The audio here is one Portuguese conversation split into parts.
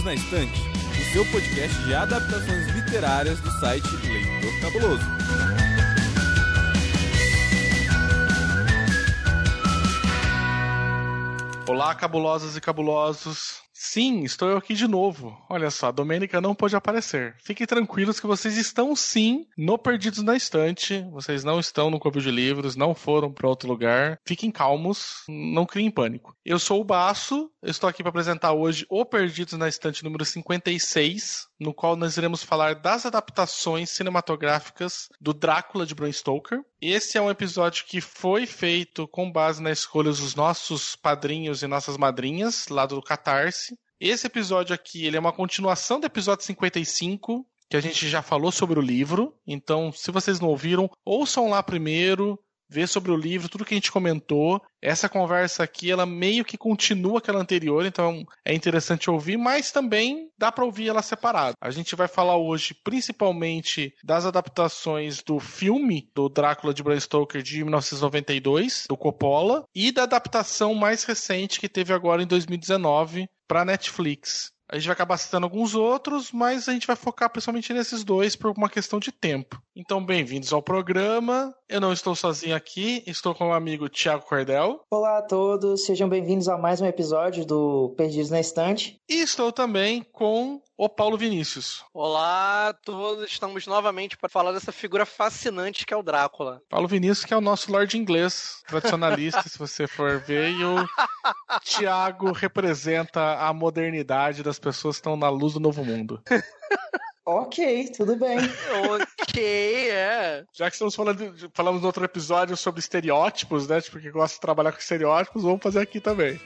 Perdidos na Estante, o seu podcast de adaptações literárias do site Leitor Cabuloso. Olá, cabulosas e cabulosos. Sim, estou eu aqui de novo. Olha só, a Domênica não pode aparecer. Fiquem tranquilos que vocês estão sim no Perdidos na Estante. Vocês não estão no Clube de Livros, não foram para outro lugar. Fiquem calmos, não criem pânico. Eu sou o Baço, eu estou aqui para apresentar hoje o Perdidos na Estante número 56, no qual nós iremos falar das adaptações cinematográficas do Drácula de Bram Stoker. Esse é um episódio que foi feito com base nas escolhas dos nossos padrinhos e nossas madrinhas, lá do Catarse. Esse episódio aqui, ele é uma continuação do episódio 55, que a gente já falou sobre o livro. Então, se vocês não ouviram, ouçam lá primeiro, ver sobre o livro, tudo que a gente comentou. Essa conversa aqui, ela meio que continua aquela anterior, então é interessante ouvir, mas também dá para ouvir ela separada. A gente vai falar hoje principalmente das adaptações do filme do Drácula de Bram Stoker de 1992, do Coppola, e da adaptação mais recente que teve agora em 2019 para Netflix. A gente vai acabar citando alguns outros, mas a gente vai focar principalmente nesses dois por uma questão de tempo. Então, bem-vindos ao programa. Eu não estou sozinho aqui, estou com o amigo Tiago Cordel. Olá a todos, sejam bem-vindos a mais um episódio do Perdidos na Estante. E estou também com o Paulo Vinícius. Olá a todos, estamos novamente para falar dessa figura fascinante que é o Drácula. Paulo Vinícius, que é o nosso Lord Inglês, tradicionalista, se você for ver, e o Tiago representa a modernidade das pessoas que estão na luz do novo mundo. Ok, tudo bem. ok, é. Já que estamos falando, falamos no outro episódio sobre estereótipos, né? Tipo, que gosta de trabalhar com estereótipos, vamos fazer aqui também.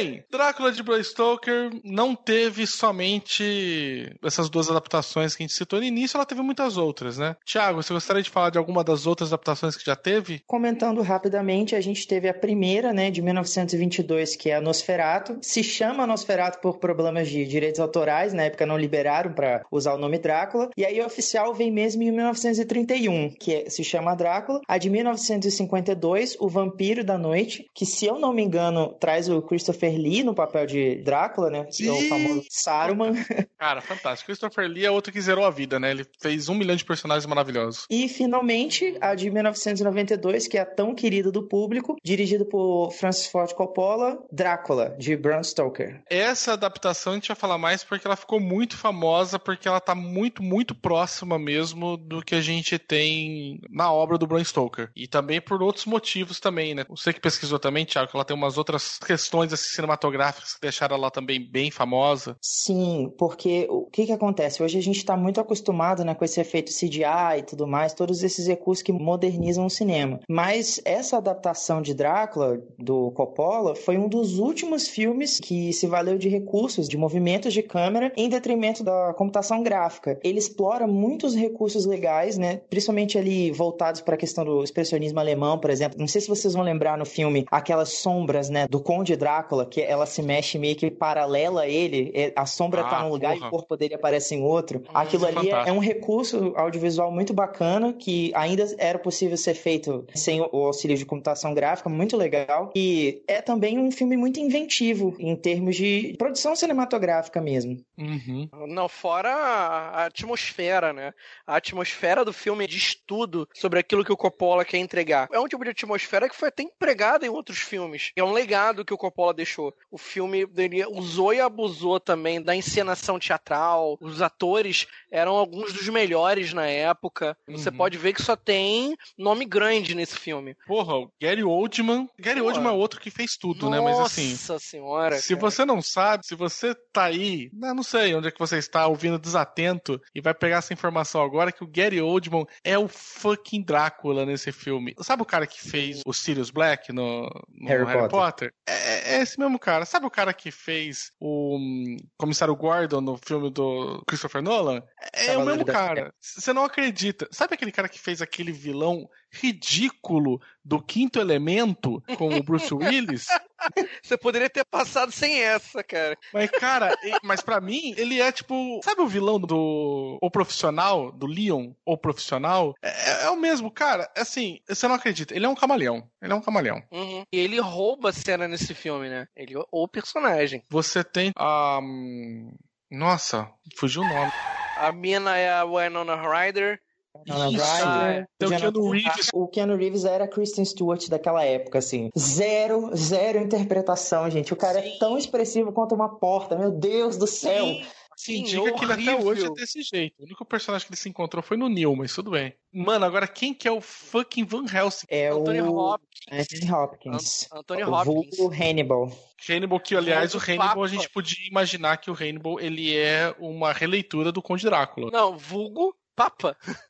Bem, Drácula de Bram Stoker não teve somente essas duas adaptações que a gente citou no início, ela teve muitas outras, né? Tiago, você gostaria de falar de alguma das outras adaptações que já teve? Comentando rapidamente, a gente teve a primeira, né, de 1922, que é a Nosferato. Se chama Nosferato por problemas de direitos autorais, na época não liberaram para usar o nome Drácula. E aí oficial vem mesmo em 1931, que é, se chama Drácula. A de 1952, O Vampiro da Noite, que se eu não me engano, traz o Christopher Christopher Lee no papel de Drácula, né? Que é o famoso Saruman. Cara, fantástico. Christopher Lee é outro que zerou a vida, né? Ele fez um milhão de personagens maravilhosos. E, finalmente, a de 1992, que é a tão querida do público, dirigido por Francis Ford Coppola, Drácula, de Bram Stoker. Essa adaptação a gente vai falar mais porque ela ficou muito famosa, porque ela tá muito, muito próxima mesmo do que a gente tem na obra do Bram Stoker. E também por outros motivos também, né? Você que pesquisou também, Thiago, que ela tem umas outras questões assim, cinematográficas que deixaram ela também bem famosa. Sim, porque o que que acontece? Hoje a gente está muito acostumado né, com esse efeito CGI e tudo mais, todos esses recursos que modernizam o cinema. Mas essa adaptação de Drácula, do Coppola, foi um dos últimos filmes que se valeu de recursos, de movimentos de câmera, em detrimento da computação gráfica. Ele explora muitos recursos legais, né, principalmente ali voltados para a questão do expressionismo alemão, por exemplo. Não sei se vocês vão lembrar no filme aquelas sombras, né, do Conde Drácula, que ela se mexe meio que paralela a ele, a sombra ah, tá num lugar porra. e o corpo dele aparece em outro. Hum, Aquilo é ali é, é, um recurso audiovisual muito bacana que ainda era possível ser feito sem o auxílio de computação gráfica, muito legal. E é também um filme muito inventivo em termos de produção cinematográfica mesmo. Uhum. Não, fora a atmosfera, né? A atmosfera do filme diz tudo sobre aquilo que o Coppola quer entregar. É um tipo de atmosfera que foi até empregada em outros filmes. É um legado que o Coppola deixou. O filme dele usou e abusou também da encenação teatral. Os atores eram alguns dos melhores na época. Você uhum. pode ver que só tem nome grande nesse filme. Porra, o Gary Oldman. Gary Porra. Oldman é outro que fez tudo, Nossa né? Mas assim. Nossa senhora. Se cara. você não sabe, se você tá aí, né, não sei onde é que você está ouvindo desatento e vai pegar essa informação agora que o Gary Oldman é o fucking Drácula nesse filme. Sabe o cara que fez o Sirius Black no, no Harry, Harry, Potter? Potter? É, é, esse mesmo cara. Sabe o cara que fez o um, Comissário Gordon no filme do Christopher Nolan? É, é o mesmo cara. Você não acredita. Sabe aquele cara que fez aquele vilão ridículo do quinto elemento com o Bruce Willis. Você poderia ter passado sem essa, cara. Mas, cara, mas para mim, ele é tipo. Sabe o vilão do O Profissional, do Leon, O Profissional? É, é o mesmo, cara. Assim, você não acredita. Ele é um camaleão. Ele é um camaleão. Uhum. E ele rouba a cena nesse filme, né? Ele é o personagem. Você tem a. Um... Nossa, fugiu o nome. A mina é a Winona Ryder. Ryder, o, Keanu Reeves. o Keanu Reeves era Kristen Stewart daquela época, assim. Zero, zero interpretação, gente. O cara Sim. é tão expressivo quanto uma porta. Meu Deus do céu. Sim. Sim, diga que ele até hoje é desse jeito. O único personagem que ele se encontrou foi no Neil, mas tudo bem. Mano, agora quem que é o fucking Van Helsing? É Anthony o Hopkins. Anthony Hopkins. An Anthony Hopkins. O Hannibal. Hannibal, que aliás, o Hannibal a gente podia imaginar que o Hannibal ele é uma releitura do Conde Drácula. Não, vulgo Papa.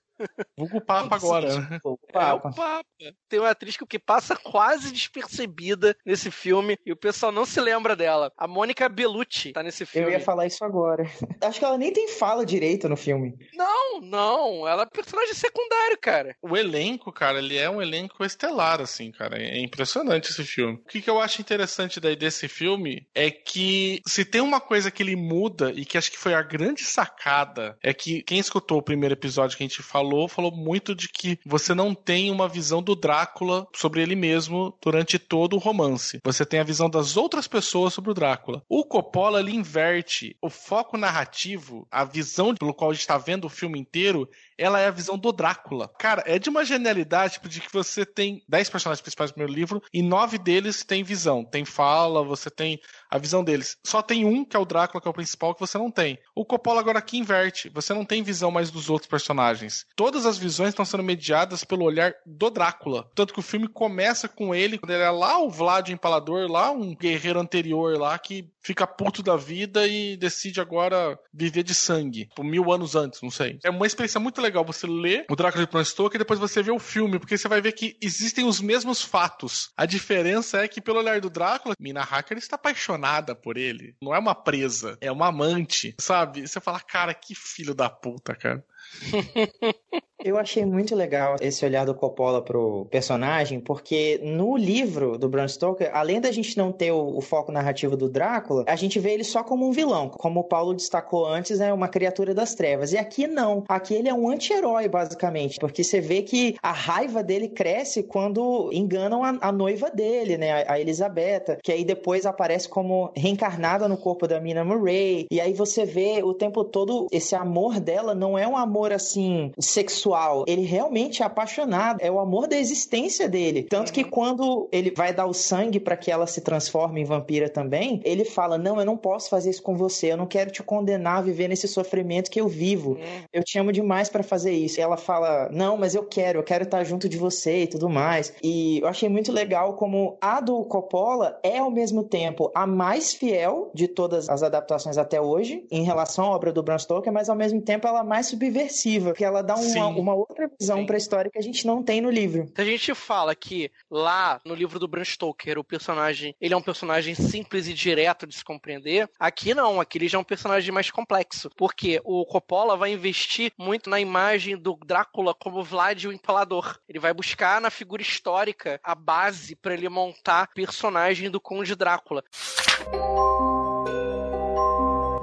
Vulgo Papa agora. Né? Vulgo Papa. É o Papa. Tem uma atriz que passa quase despercebida nesse filme e o pessoal não se lembra dela. A Mônica Bellucci tá nesse filme. Eu ia falar isso agora. Acho que ela nem tem fala direito no filme. Não, não. Ela é personagem secundário, cara. O elenco, cara, ele é um elenco estelar, assim, cara. É impressionante esse filme. O que, que eu acho interessante daí desse filme é que se tem uma coisa que ele muda e que acho que foi a grande sacada é que quem escutou o primeiro episódio que a gente falou falou, falou muito de que você não tem uma visão do Drácula sobre ele mesmo durante todo o romance. Você tem a visão das outras pessoas sobre o Drácula. O Coppola ele inverte o foco narrativo, a visão pelo qual a gente está vendo o filme inteiro, ela é a visão do Drácula. Cara, é de uma genialidade tipo, de que você tem 10 personagens principais do primeiro livro e nove deles têm visão, tem fala, você tem a visão deles. Só tem um, que é o Drácula, que é o principal, que você não tem. O Coppola agora aqui inverte. Você não tem visão mais dos outros personagens. Todas as visões estão sendo mediadas pelo olhar do Drácula. Tanto que o filme começa com ele, quando ele é lá o Vlad o Empalador, lá um guerreiro anterior lá que fica puto da vida e decide agora viver de sangue. Por mil anos antes, não sei. É uma experiência muito legal você ler o Drácula de Bram Stoker e depois você ver o filme, porque você vai ver que existem os mesmos fatos. A diferença é que, pelo olhar do Drácula, Mina Hacker está apaixonada por ele. Não é uma presa, é uma amante, sabe? Você fala, cara, que filho da puta, cara. Eu achei muito legal esse olhar do Coppola pro personagem, porque no livro do Bram Stoker, além da gente não ter o, o, foco narrativo do Drácula, a gente vê ele só como um vilão, como o Paulo destacou antes, né, uma criatura das trevas. E aqui não, aqui ele é um anti-herói basicamente, porque você vê que a raiva dele cresce quando enganam a, a noiva dele, né, a, a Elisabetta, que aí depois aparece como reencarnada no corpo da Mina Murray. E aí você vê o tempo todo esse amor dela não é um amor assim sexual sexual. Ele realmente é apaixonado. É o amor da existência dele. Tanto que quando ele vai dar o sangue para que ela se transforme em vampira também, ele fala: Não, eu não posso fazer isso com você. Eu não quero te condenar a viver nesse sofrimento que eu vivo. Eu te amo demais para fazer isso. E ela fala: Não, mas eu quero. Eu quero estar junto de você e tudo mais. E eu achei muito legal como a do Coppola é ao mesmo tempo a mais fiel de todas as adaptações até hoje em relação à obra do Bram Stoker, mas ao mesmo tempo ela é mais subversiva, porque ela dá uma, uma outra visão para a história que a gente não tem no livro. Se a gente fala que lá no livro do Bram Stoker o personagem ele é um personagem simples e direto de se compreender, aqui não, aqui ele já é um personagem mais complexo, porque o Coppola vai investir muito na imagem do Drácula como Vlad o Empalador. Ele vai buscar na figura histórica a base para ele montar personagem do Conde Drácula.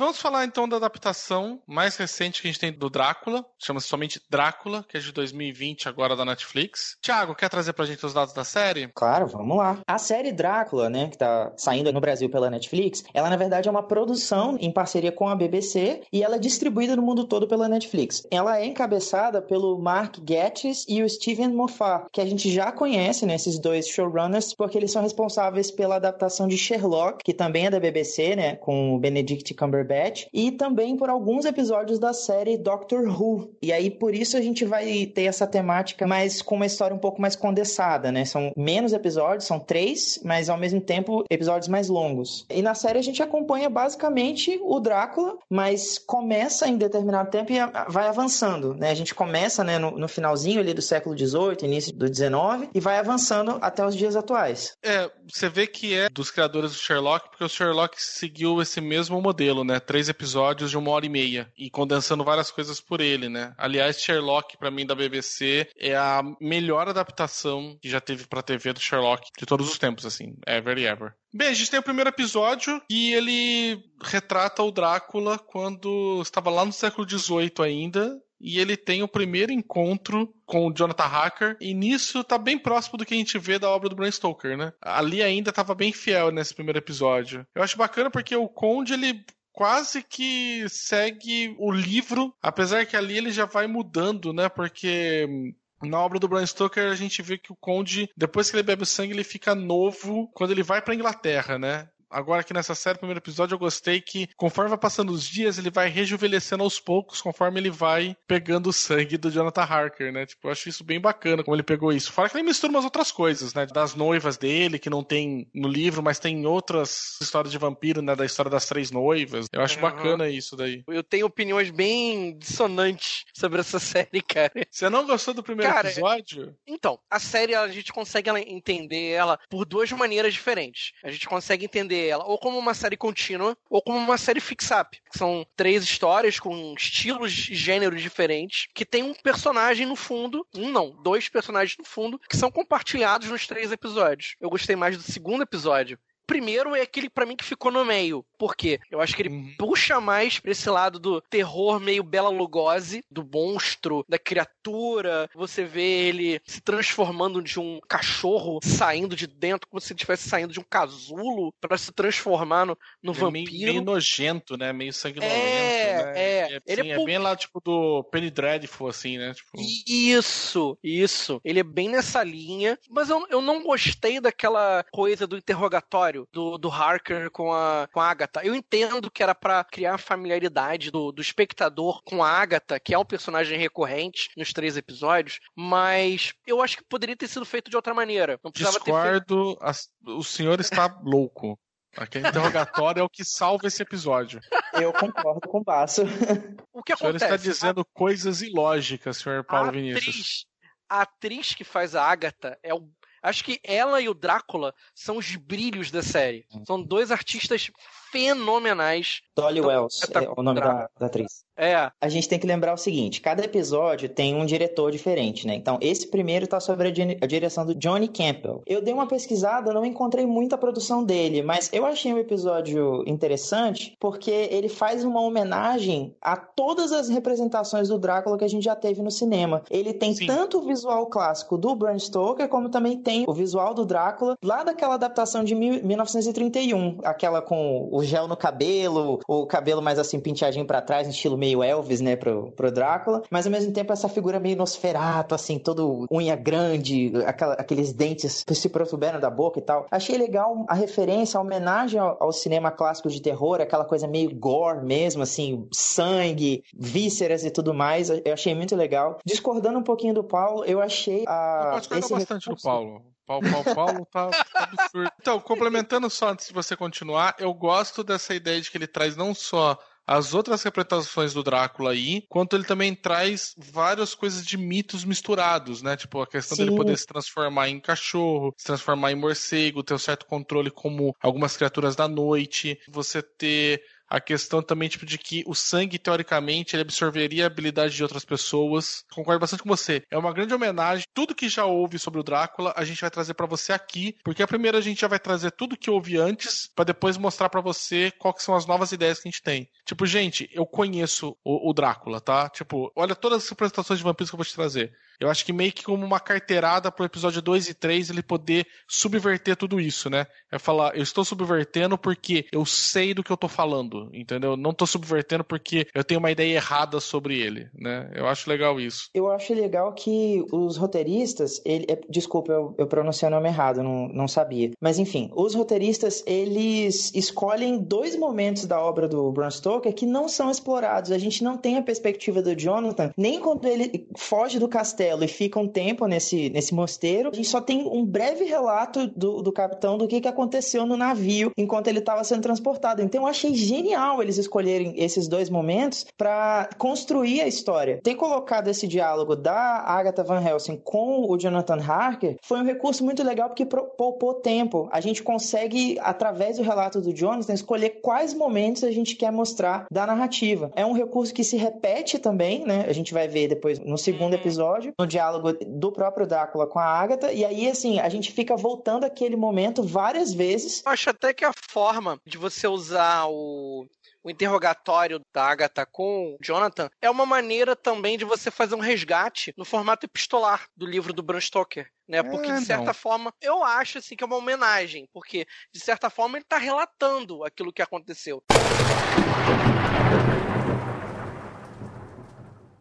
Vamos falar então da adaptação mais recente que a gente tem do Drácula, chama-se somente Drácula, que é de 2020 agora da Netflix. Tiago, quer trazer pra gente os dados da série? Claro, vamos lá. A série Drácula, né, que tá saindo no Brasil pela Netflix, ela na verdade é uma produção em parceria com a BBC e ela é distribuída no mundo todo pela Netflix. Ela é encabeçada pelo Mark Gatiss e o Steven Moffat, que a gente já conhece, né, esses dois showrunners, porque eles são responsáveis pela adaptação de Sherlock, que também é da BBC, né, com o Benedict Cumberbatch E também por alguns episódios da série Doctor Who. E aí, por isso, a gente vai ter essa temática, mas com uma história um pouco mais condensada, né? São menos episódios, são três, mas ao mesmo tempo episódios mais longos. E na série a gente acompanha basicamente o Drácula, mas começa em determinado tempo e vai avançando, né? A gente começa né, no, no finalzinho ali do século XVIII, início do XIX, e vai avançando até os dias atuais. É, você vê que é dos criadores do Sherlock, porque o Sherlock seguiu esse mesmo modelo, né? Três episódios de uma hora e meia, e condensando várias coisas por ele, né? Aliás, Sherlock, para mim, da BBC, é a melhor adaptação que já teve pra TV do Sherlock de todos os tempos, assim, ever e ever. Bem, a gente tem o primeiro episódio e ele retrata o Drácula quando estava lá no século XVIII ainda, e ele tem o primeiro encontro com o Jonathan Hacker, e nisso tá bem próximo do que a gente vê da obra do Bram Stoker, né? Ali ainda tava bem fiel nesse primeiro episódio. Eu acho bacana porque o Conde, ele quase que segue o livro, apesar que ali ele já vai mudando, né? Porque na obra do Bram Stoker, a gente vê que o Conde, depois que ele bebe o sangue, ele fica novo quando ele vai pra Inglaterra, né? Agora aqui nessa série, primeiro episódio, eu gostei que conforme vai passando os dias, ele vai rejuvenescendo aos poucos, conforme ele vai pegando o sangue do Jonathan Harker, né? Tipo, eu acho isso bem bacana como ele pegou isso. Fora que ele mistura umas outras coisas, né? Das noivas dele, que não tem no livro, mas tem outras histórias de vampiro, né? Da história das três noivas. Eu acho uhum. bacana isso daí. Eu tenho opiniões bem dissonantes sobre essa série, cara. Você não gostou do primeiro cara, episódio? Então, a série a gente consegue entender ela por duas maneiras diferentes. A gente consegue entender ela ou como uma série contínua ou como uma série fix-up. São três histórias com estilos e gêneros diferentes que tem um personagem no fundo, um não, dois personagens no fundo que são compartilhados nos três episódios. Eu gostei mais do segundo episódio, primeiro é aquele para mim que ficou no meio. Por quê? Eu acho que ele uhum. puxa mais pra esse lado do terror meio Bela Lugosi, do monstro, da criatura. Você vê ele se transformando de um cachorro saindo de dentro, como se ele estivesse saindo de um casulo para se transformar no, no é vampiro. Meio, meio, nojento, né? Meio sanguinolento. É, né? é. é, ele é, é bem lá, tipo, do Penny Dreadful, assim, né? Tipo... Isso, isso. Ele é bem nessa linha, mas eu, eu não gostei daquela coisa do interrogatório do, do Harker com a, com a Agatha. Eu entendo que era para criar familiaridade do, do espectador com a Agatha, que é um personagem recorrente nos três episódios, mas eu acho que poderia ter sido feito de outra maneira. Não precisava Discordo, ter feito... o senhor está louco. Aquele interrogatório é o que salva esse episódio. Eu concordo com o Basso. O que acontece? O senhor está dizendo a... coisas ilógicas, senhor Paulo a Vinícius. Atriz, a atriz que faz a Agatha é o Acho que ela e o Drácula são os brilhos da série. São dois artistas fenomenais. Dolly Wells é o nome da, da atriz. É. A gente tem que lembrar o seguinte: cada episódio tem um diretor diferente, né? Então, esse primeiro tá sobre a, direção do Johnny Campbell. Eu dei uma pesquisada, não encontrei muita produção dele, mas eu achei um episódio interessante porque ele faz uma homenagem a todas as representações do Drácula que a gente já teve no cinema. Ele tem Sim. tanto o visual clássico do Bram Stoker, como também tem o visual do Drácula lá daquela adaptação de 1931, aquela com o gel no cabelo, o cabelo mais assim penteadinho para trás, estilo meio Elvis, né, pro, pro Drácula, mas ao mesmo tempo essa figura meio Nosferato, assim, todo unha grande, aquela, aqueles dentes se protuberam da boca e tal. Achei legal a referência, a homenagem ao, ao, cinema clássico de terror, aquela coisa meio gore mesmo, assim, sangue, vísceras e tudo mais. Eu achei muito legal. Discordando um pouquinho do Paulo, eu achei a. Eu discordo bastante recurso... do Paulo. Paulo, Paulo, Paulo tá, tá absurdo. Então, complementando só antes de você continuar, eu gosto dessa ideia de que ele traz não só as outras representações do Drácula aí, quanto ele também traz várias coisas de mitos misturados, né? Tipo, a questão Sim. dele poder se transformar em cachorro, se transformar em morcego, ter um certo controle como algumas criaturas da noite, você ter a questão também, tipo, de que o sangue, teoricamente, ele absorveria a habilidade de outras pessoas. Concordo bastante com você. É uma grande homenagem. Tudo que já houve sobre o Drácula, a gente vai trazer para você aqui, porque a primeira a gente já vai trazer tudo que houve antes, para depois mostrar para você quais são as novas ideias que a gente tem. Tipo, gente, eu conheço o, o Drácula, tá? Tipo, olha todas as representações de vampiros que eu vou te trazer. Eu acho que meio que como uma carteirada pro episódio 2 e 3 ele poder subverter tudo isso, né? É falar, eu estou subvertendo porque eu sei do que eu tô falando, entendeu? Não tô subvertendo porque eu tenho uma ideia errada sobre ele, né? Eu acho legal isso. Eu acho legal que os roteiristas, ele, é, desculpa, eu, eu pronunciei o nome errado, não, não sabia. Mas enfim, os roteiristas, eles escolhem dois momentos da obra do Bram Stoker que não são explorados. A gente não tem a perspectiva do Jonathan, nem quando ele foge do castelo e fica um tempo nesse, nesse mosteiro, a gente só tem um breve relato do, do capitão do que, que aconteceu no navio enquanto ele estava sendo transportado. Então eu achei genial eles escolherem esses dois momentos para construir a história. Ter colocado esse diálogo da Agatha Van Helsing com o Jonathan Harker foi um recurso muito legal porque poupou tempo. A gente consegue, através do relato do Jonathan, escolher quais momentos a gente quer mostrar da narrativa. É um recurso que se repete também, né? A gente vai ver depois no segundo uhum. episódio, no diálogo do próprio Drácula com a Agatha, e aí, assim, a gente fica voltando aquele momento várias vezes. Eu acho até que a forma de você usar o o interrogatório da Agatha com o Jonathan é uma maneira também de você fazer um resgate no formato epistolar do livro do Bram Stoker. Né? Porque, é, de certa não. forma, eu acho assim, que é uma homenagem. Porque, de certa forma, ele está relatando aquilo que aconteceu.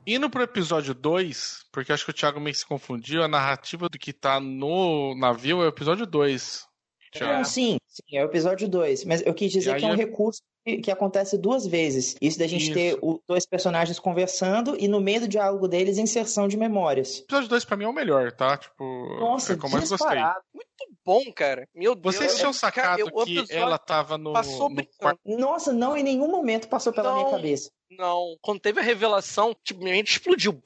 Indo pro episódio 2, porque acho que o Thiago meio que se confundiu, a narrativa do que tá no navio é o episódio 2. Não, sim, sim, é o episódio 2. Mas eu quis dizer que é um é... recurso que acontece duas vezes. Isso da gente Isso. ter o, dois personagens conversando e no meio do diálogo deles inserção de memórias. O episódio 2 pra mim é o melhor, tá? Tipo, Nossa, é como mais gostei. Muito bom, cara. Meu Deus. Vocês tinham sacado cara, que ela tava no, passou no quarto? Nossa, não, em nenhum momento passou pela não, minha cabeça. Não, quando teve a revelação, tipo, minha mente explodiu.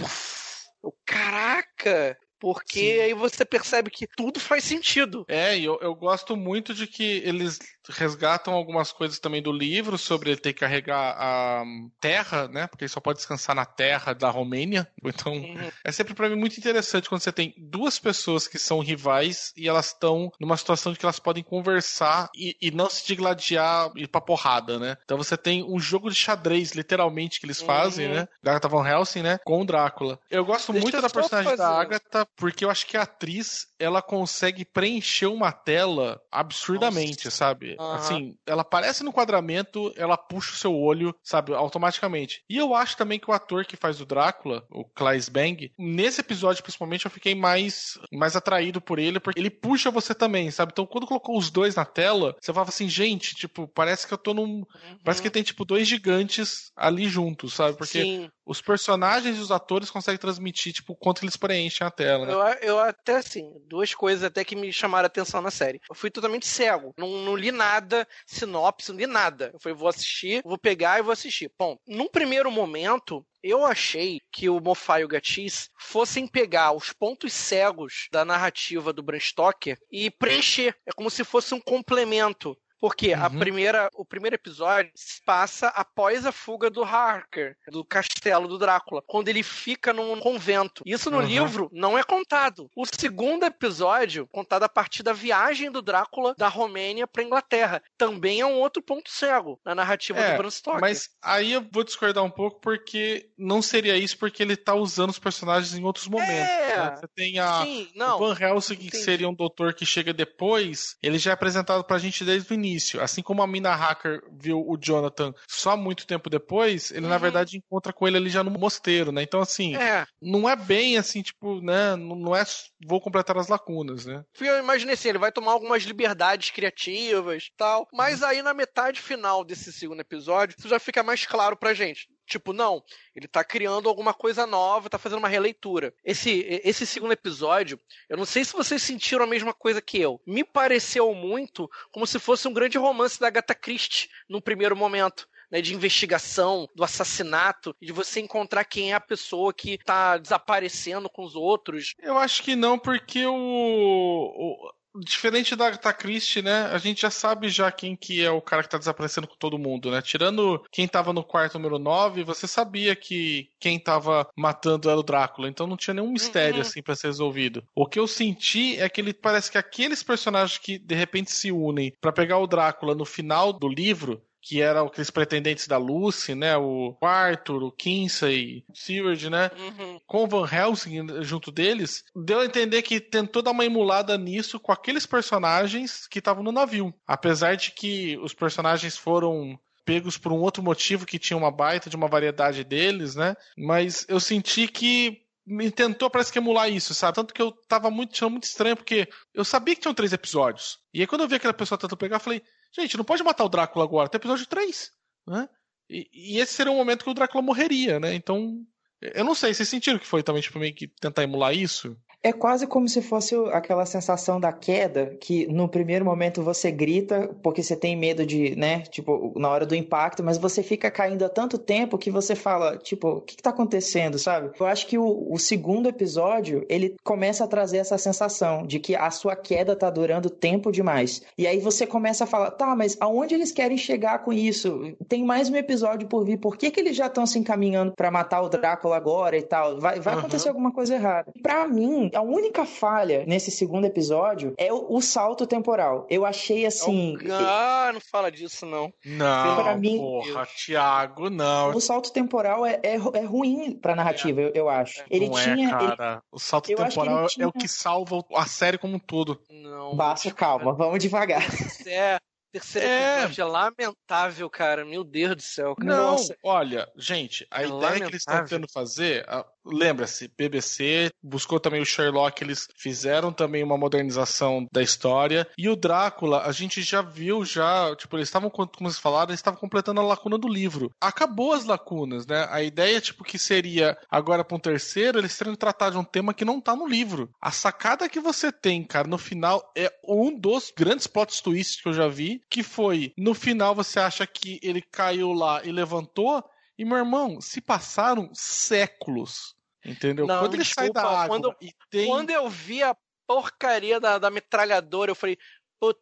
Eu, caraca! Porque Sim. aí você percebe que tudo faz sentido. É, e eu, eu gosto muito de que eles resgatam algumas coisas também do livro sobre ele ter que carregar a terra, né? Porque ele só pode descansar na terra da Romênia. Então, uhum. é sempre para mim muito interessante quando você tem duas pessoas que são rivais e elas estão numa situação de que elas podem conversar e, e não se digladiar e ir pra porrada, né? Então você tem um jogo de xadrez, literalmente, que eles fazem, uhum. né? Da Agatha Van Helsing, né? Com o Drácula. Eu gosto Deixa muito eu da personagem fazer. da Agatha porque eu acho que a atriz, ela consegue preencher uma tela absurdamente, Nossa. sabe? Uhum. Assim, ela aparece no quadramento, ela puxa o seu olho, sabe, automaticamente. E eu acho também que o ator que faz o Drácula, o Claes Bang, nesse episódio principalmente eu fiquei mais, mais atraído por ele, porque ele puxa você também, sabe? Então quando colocou os dois na tela, você falava assim, gente, tipo, parece que eu tô num. Uhum. Parece que tem, tipo, dois gigantes ali juntos, sabe? Porque Sim. Os personagens e os atores conseguem transmitir, tipo, quanto eles preenchem a tela, né? Eu, eu até, assim, duas coisas até que me chamaram a atenção na série. Eu fui totalmente cego. Não, não li nada, sinopse, não li nada. Eu falei, vou assistir, vou pegar e vou assistir. Bom, num primeiro momento, eu achei que o Moffat e o Gatiss fossem pegar os pontos cegos da narrativa do Bram Stoker e preencher. É como se fosse um complemento. Porque uhum. a primeira, o primeiro episódio se passa após a fuga do Harker, do castelo do Drácula, quando ele fica num convento. Isso no uhum. livro não é contado. O segundo episódio, contado a partir da viagem do Drácula da Romênia para Inglaterra, também é um outro ponto cego na narrativa é, do Bram Stoker. Mas aí eu vou discordar um pouco porque não seria isso porque ele tá usando os personagens em outros momentos. É. Né? Você tem a Sim, não, o Van Helsing, que seria um doutor que chega depois, ele já é apresentado pra gente desde o início início. Assim como a Mina Hacker viu o Jonathan só muito tempo depois, ele uhum. na verdade encontra com ele ali já no mosteiro, né? Então, assim, é. não é bem assim, tipo, né? Não é vou completar as lacunas, né? Eu imaginei assim, ele vai tomar algumas liberdades criativas tal, mas uhum. aí na metade final desse segundo episódio, isso já fica mais claro pra gente. Tipo, não, ele tá criando alguma coisa nova, tá fazendo uma releitura. Esse, esse segundo episódio, eu não sei se vocês sentiram a mesma coisa que eu. Me pareceu muito como se fosse um grande romance da Agatha Christie num primeiro momento. Né, de investigação, do assassinato, de você encontrar quem é a pessoa que tá desaparecendo com os outros. Eu acho que não, porque o, o Diferente da Agatha Christie, né? A gente já sabe já quem que é o cara que tá desaparecendo com todo mundo, né? Tirando quem tava no quarto número 9, você sabia que quem tava matando era o Drácula. Então não tinha nenhum mistério, uhum. assim, para ser resolvido. O que eu senti é que ele parece que aqueles personagens que de repente se unem para pegar o Drácula no final do livro que eram aqueles pretendentes da Lucy, né? O Arthur, o Kinsey, o Seward, né? Uhum. Com o Van Helsing junto deles, deu a entender que tentou dar uma emulada nisso com aqueles personagens que estavam no navio. Apesar de que os personagens foram pegos por um outro motivo que tinha uma baita de uma variedade deles, né? Mas eu senti que me tentou, parece que emular isso, sabe? Tanto que eu tava muito, achando muito estranho, porque eu sabia que tinham três episódios. E aí quando eu vi aquela pessoa tentando pegar, eu falei, gente, não pode matar o Drácula agora, tem episódio 3, né? E, e esse seria o momento que o Drácula morreria, né? Então, eu não sei, vocês sentiram que foi também, tipo, meio que tentar emular isso? É quase como se fosse aquela sensação da queda, que no primeiro momento você grita porque você tem medo de, né, tipo, na hora do impacto, mas você fica caindo há tanto tempo que você fala, tipo, o que, que tá acontecendo, sabe? Eu acho que o, o, segundo episódio, ele começa a trazer essa sensação de que a sua queda tá durando tempo demais. E aí você começa a falar, tá, mas aonde eles querem chegar com isso? Tem mais um episódio por vir, por que, que eles já estão se encaminhando para matar o Drácula agora e tal? Vai, vai uhum. acontecer alguma coisa errada. Pra mim, a única falha nesse segundo episódio é o, o salto temporal. Eu achei assim. Oh, ah, não fala disso, não. Não, pra mim, porra, Thiago, não. O salto temporal é, é, é ruim pra narrativa, é. eu, eu, acho. Ele não tinha. É, cara. Ele... O salto eu temporal tinha... é o que salva a série como um todo. Não. Baixo, calma, vamos devagar. É. Terceiro é... episódio é lamentável, cara. Meu Deus do céu. Cara. Não, Nossa. olha, gente, a é ideia lamentável. que eles estão tentando fazer, lembra-se, BBC buscou também o Sherlock, eles fizeram também uma modernização da história. E o Drácula, a gente já viu, já, tipo, eles estavam, como vocês falaram, eles estavam completando a lacuna do livro. Acabou as lacunas, né? A ideia, tipo, que seria agora para um terceiro, eles teriam tratado de um tema que não tá no livro. A sacada que você tem, cara, no final é um dos grandes plot twists que eu já vi, que foi, no final você acha que ele caiu lá e levantou, e, meu irmão, se passaram séculos. Entendeu? Não, quando ele desculpa, sai da água quando, tem. Quando eu vi a porcaria da, da metralhadora, eu falei, Puta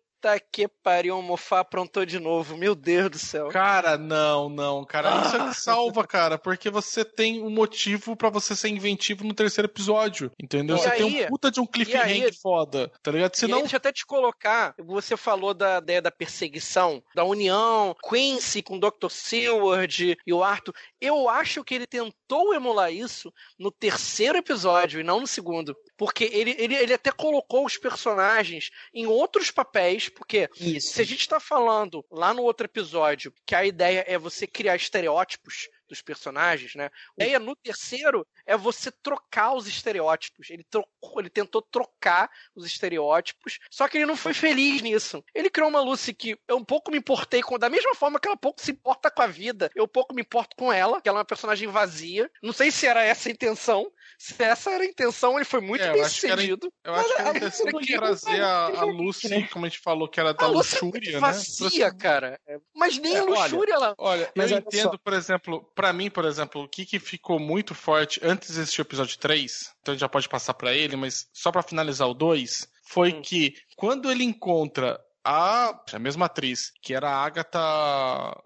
que pariu, o Mofá aprontou de novo. Meu Deus do céu. Cara, não, não, cara. Isso é que salva, cara, porque você tem um motivo para você ser inventivo no terceiro episódio. Entendeu? E você aí, tem um puta de um cliffhanger foda, tá ligado? Senão... E aí, deixa eu até te colocar. Você falou da ideia da perseguição, da união, Quincy com o Dr. Seward e o Arthur. Eu acho que ele tentou emular isso no terceiro episódio e não no segundo. Porque ele, ele, ele até colocou os personagens em outros papéis, porque Isso. se a gente está falando lá no outro episódio que a ideia é você criar estereótipos dos personagens, né? A ideia no terceiro é você trocar os estereótipos. Ele, trocou, ele tentou trocar os estereótipos, só que ele não foi feliz nisso. Ele criou uma Lucy que eu um pouco me importei com, da mesma forma que ela pouco se importa com a vida, eu pouco me importo com ela, que ela é uma personagem vazia. Não sei se era essa a intenção. Se essa era a intenção, ele foi muito é, bem sucedido. Eu acho que a intenção é trazer a, a Lucy, né? como a gente falou, que era da a é luxúria, é vazia, né? cara. Mas nem é, luxúria olha, ela. Olha, eu entendo, por exemplo, para mim, por exemplo, o que, que ficou muito forte antes de assistir o episódio 3, então a gente já pode passar para ele, mas só para finalizar o 2, foi hum. que quando ele encontra a, a mesma atriz, que era a Agatha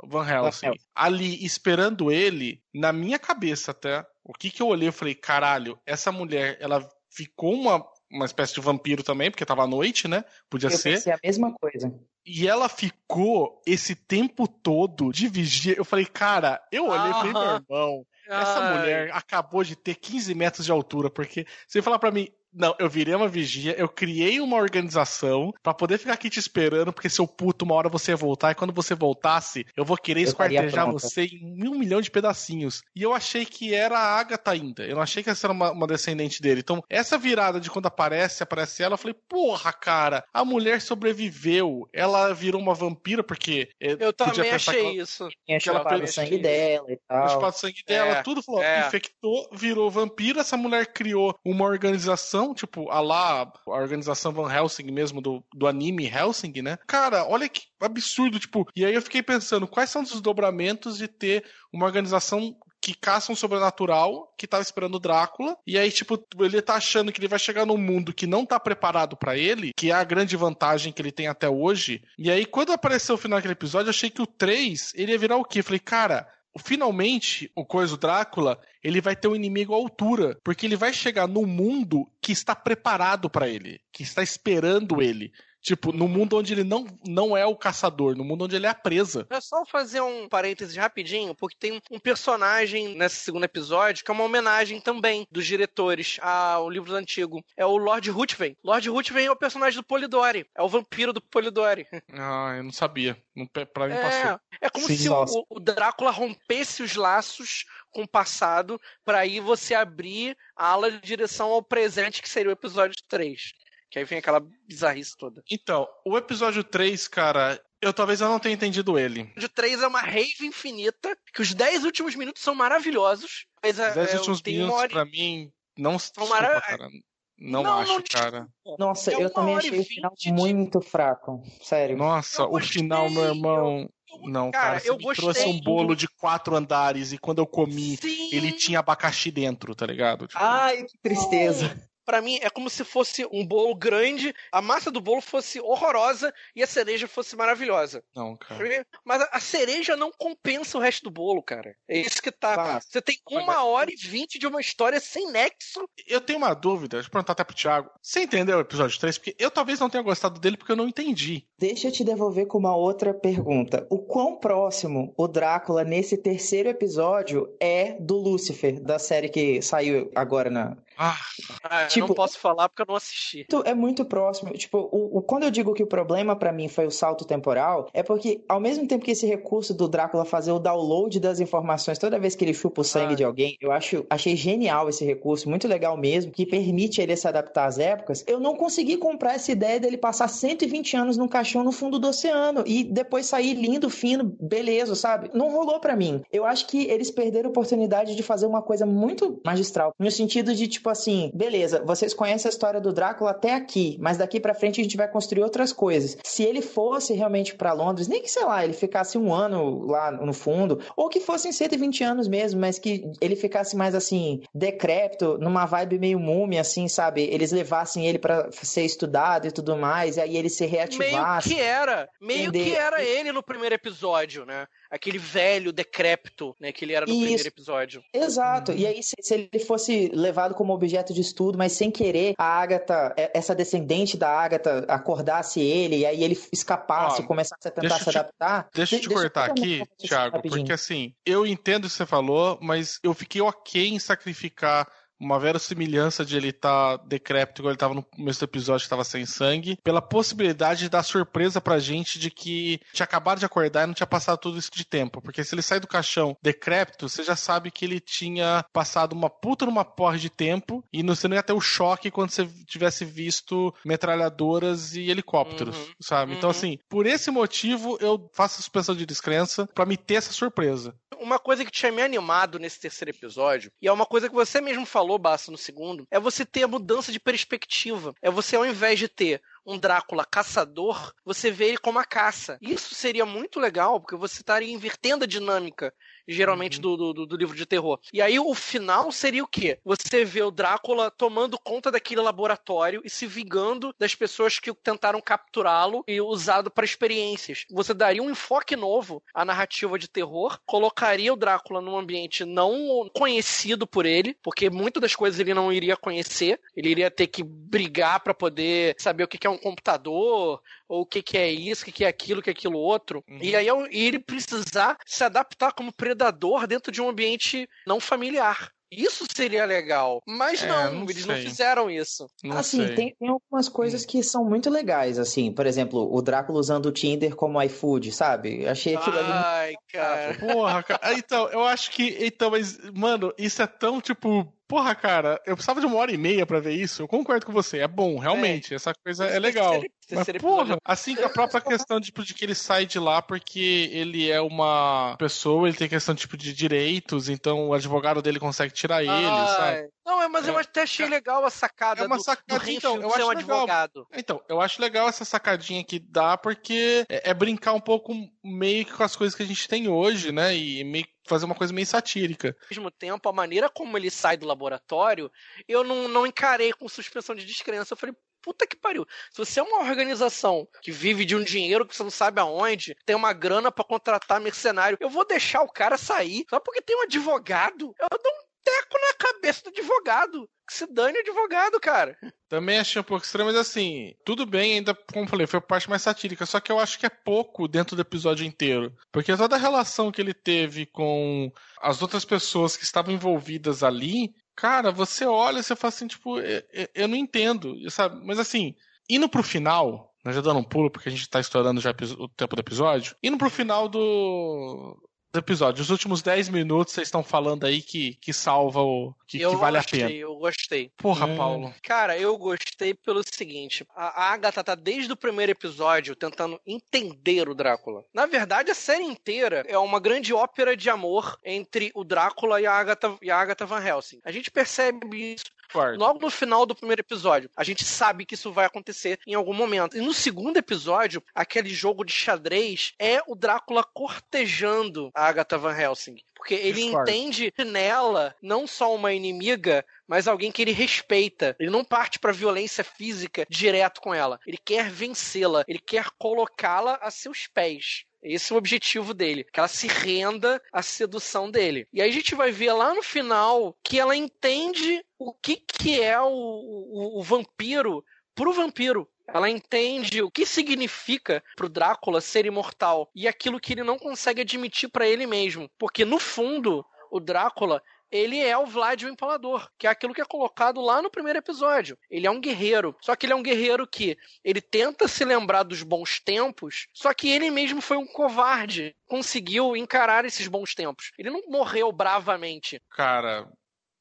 Van Helsing, ali esperando ele, na minha cabeça até, o que que eu olhei, eu falei, caralho, essa mulher, ela ficou uma, uma espécie de vampiro também, porque tava à noite, né? Podia eu ser. A mesma coisa. E ela ficou esse tempo todo de vigia. Eu falei, cara, eu olhei e falei, meu irmão, essa Ai. mulher acabou de ter 15 metros de altura, porque você falar para mim, não, eu virei uma vigia, eu criei uma organização para poder ficar aqui te esperando, porque seu puto, uma hora você ia voltar, e quando você voltasse, eu vou querer esquartejar você em um milhão de pedacinhos. E eu achei que era a Agatha ainda. Eu não achei que essa era uma, uma descendente dele. Então, essa virada de quando aparece, aparece ela, eu falei, porra, cara, a mulher sobreviveu. Ela virou uma vampira, porque. Eh, eu também achei ela, isso. Tinha chupado o sangue dela e tal. Chupado o sangue dela, é, tudo falou, é. infectou, virou vampira. Essa mulher criou uma organização tipo, a lá, a organização Van Helsing mesmo, do, do anime Helsing, né? Cara, olha que absurdo, tipo. E aí eu fiquei pensando, quais são os desdobramentos de ter uma organização que caça um sobrenatural que tava esperando o Drácula. E aí, tipo, ele tá achando que ele vai chegar num mundo que não tá preparado para ele, que é a grande vantagem que ele tem até hoje. E aí, quando apareceu o final daquele episódio, eu achei que o 3 ele ia virar o quê? Eu falei, cara, finalmente o coisa Drácula ele vai ter um inimigo à altura porque ele vai chegar num mundo que está preparado para ele que está esperando ele Tipo, no mundo onde ele não, não é o caçador, no mundo onde ele é a presa. É só fazer um parêntese rapidinho, porque tem um personagem nesse segundo episódio que é uma homenagem também dos diretores ao livro antigo. É o Lord Ruthven. Lord Ruthven é o personagem do Polidori. É o vampiro do Polidori. Ah, eu não sabia. Não- Pra mim É, passou. é como Sim, se o, o Drácula rompesse os laços com o passado pra aí você abrir a ala de direção ao presente, que seria o episódio 3. Que aí vem aquela bizarrice toda. Então, o episódio 3, cara, eu talvez eu não tenha entendido ele. O episódio 3 é uma rave infinita, que os 10 últimos minutos são maravilhosos. Mas Os 10 é, últimos minutos, hora... pra mim, não desculpa, mara- cara. Não, Não, acho, não, cara. Nossa, É eu também achei o final de- muito fraco. Sério. Nossa, Eu o gostei, final, meu irmão. eu- Não, cara, cara, você eu me trouxe gostei. um bolo de quatro andares e quando eu comi, Sim. ele tinha abacaxi dentro, tá ligado? Tipo, Ai, que tristeza. Pra mim é como se fosse um bolo grande, a massa do bolo fosse horrorosa e a cereja fosse maravilhosa. Não, cara. Mas a- a cereja não compensa o resto do bolo, cara. É isso que tá. Tá. Você tem uma hora e vinte de uma história sem nexo. Eu tenho uma dúvida, deixa eu perguntar até pro Thiago. Você entendeu o episódio 3? Porque eu talvez não tenha gostado dele porque eu não entendi. Deixa eu te devolver com uma outra pergunta. O quão próximo o Drácula nesse terceiro episódio é do Lúcifer, da série que saiu agora na. Ah, Ah, eu Tipo- não posso falar porque eu não assisti. É muito próximo. Tipo, o, o- quando eu digo que o problema pra mim foi o salto temporal, é porque ao mesmo tempo que esse recurso do Drácula fazer o download das informações toda vez que ele chupa o sangue Ah. de alguém, eu acho, achei genial esse recurso, muito legal mesmo, que permite ele se adaptar às épocas. Eu não consegui comprar essa ideia dele passar 120 anos num caixão no fundo do oceano e depois sair lindo, fino, beleza, sabe? Não rolou pra mim. Eu acho que eles perderam a oportunidade de fazer uma coisa muito magistral, no sentido de tipo assim, beleza, vocês conhecem a história do Drácula até aqui, mas daqui pra frente a gente vai construir outras coisas. Se ele fosse realmente pra Londres, nem que sei lá, ele ficasse um ano lá no fundo, ou que fossem 120 anos mesmo, mas que ele ficasse mais assim, decrépito, numa vibe meio múmia, assim, sabe? Eles levassem ele pra ser estudado e tudo mais, e aí ele se Meio que era. Meio Entender. que era ele no primeiro episódio, né? Aquele velho decrépito, né? Que ele era no Isso. primeiro episódio. Exato. E aí, se, se ele fosse levado como objeto de estudo, mas sem querer, a Agatha, é- essa descendente da Agatha, acordasse ele, e aí ele escapasse, Ó, começasse a tentar deixa se te- adaptar. Deixa eu te cortar eu aqui, Thiago, rapidinho. porque assim, eu entendo o que você falou, mas eu fiquei ok em sacrificar uma verossimilhança de ele estar decrépito, igual ele tava no começo do episódio que tava sem sangue, pela possibilidade de dar surpresa pra gente de que tinha acabado de acordar e não tinha passado tudo isso de tempo. Porque se ele sai do caixão decrépito, você já sabe que ele tinha passado uma puta numa porra de tempo e você não ia ter o choque quando você tivesse visto metralhadoras e helicópteros, Uhum. sabe? Então, Uhum. assim, por esse motivo eu faço a suspensão de descrença pra me ter essa surpresa. Uma coisa que tinha me animado nesse terceiro episódio, e é uma coisa que você mesmo falou, Bassa, no segundo, é você ter a mudança de perspectiva. É você, ao invés de ter um Drácula caçador, você vê ele como a caça. Isso seria muito legal, porque você estaria invertendo a dinâmica, geralmente, do, do, do livro de terror. E aí o final seria o quê? Você vê o Drácula tomando conta daquele laboratório e se vingando das pessoas que tentaram capturá-lo e usado para experiências. Você daria um enfoque novo à narrativa de terror, colocaria o Drácula num ambiente não conhecido por ele, porque muitas das coisas ele não iria conhecer, ele iria ter que brigar para poder saber o que é um computador, ou o que, que é isso, o que, que é aquilo, o que é aquilo outro. Uhum. E aí ele precisar se adaptar como predador dentro de um ambiente não familiar. Isso seria legal. Mas É, não, não eles não sei. fizeram isso. Não assim, tem, tem algumas coisas que são muito legais, assim. Por exemplo, o Drácula usando o Tinder como iFood, sabe? Achei aquilo ali. Ai, cara. Porra, cara. Ah, Então, eu acho que. Então, mas, mano, isso é tão tipo. Porra, cara, eu precisava de uma hora e meia pra ver isso. Eu concordo com você. É bom, realmente. Essa coisa é legal. Mas, porra, episódio- assim que a própria questão tipo, de que ele sai de lá porque ele é uma pessoa, ele tem questão tipo de direitos, então o advogado dele consegue tirar ele, sabe? Não, é, mas eu É. até achei legal a sacada É uma do, sacada, do então, eu acho um legal. advogado. Então, eu acho legal essa sacadinha que dá, porque é, é brincar um pouco meio que com as coisas que a gente tem hoje, né? E meio que fazer uma coisa meio satírica. Ao mesmo tempo, a maneira como ele sai do laboratório, eu não, não encarei com suspensão de descrença. Eu falei, puta que pariu. Se você é uma organização que vive de um dinheiro que você não sabe aonde, tem uma grana pra contratar mercenário, eu vou deixar o cara sair só porque tem um advogado? Eu um teco na cabeça do advogado. Que se dane o advogado, cara. Também achei um pouco estranho, mas assim, tudo bem, ainda, como falei, foi a parte mais satírica, só que eu acho que é pouco dentro do episódio inteiro. Porque toda a relação que ele teve com as outras pessoas que estavam envolvidas ali, cara, você olha e você fala assim, tipo, eu, eu não entendo, sabe? Mas assim, indo pro final, nós já dando um pulo, porque a gente tá estourando já o tempo do episódio. Indo pro final do, do episódio. Os últimos 10 minutos vocês estão falando aí que, que salva o. que, eu que vale gostei, a pena. Eu gostei. Porra, Hum. Paulo. Cara, eu gostei pelo seguinte: a Agatha tá desde o primeiro episódio tentando entender o Drácula. Na verdade, a série inteira é uma grande ópera de amor entre o Drácula e a Agatha, e a Agatha Van Helsing. A gente percebe isso Quarto. logo no final do primeiro episódio. A gente sabe que isso vai acontecer em algum momento. E no segundo episódio, aquele jogo de xadrez é o Drácula cortejando a Agatha Van Helsing. Porque ele Discordo. entende nela não só uma inimiga, mas alguém que ele respeita. Ele não parte pra violência física direto com ela. Ele quer vencê-la, ele quer colocá-la a seus pés. Esse é o objetivo dele, que ela se renda à sedução dele. E aí a gente vai ver lá no final que ela entende o que, que é o, o, o vampiro pro vampiro. Ela entende o que significa pro Drácula ser imortal e aquilo que ele não consegue admitir pra ele mesmo, porque no fundo o Drácula ele é o Vlad o Empalador, que é aquilo que é colocado lá no primeiro episódio. Ele é um guerreiro, só que ele é um guerreiro que ele tenta se lembrar dos bons tempos, só que ele mesmo foi um covarde, conseguiu encarar esses bons tempos. Ele não morreu bravamente. Cara,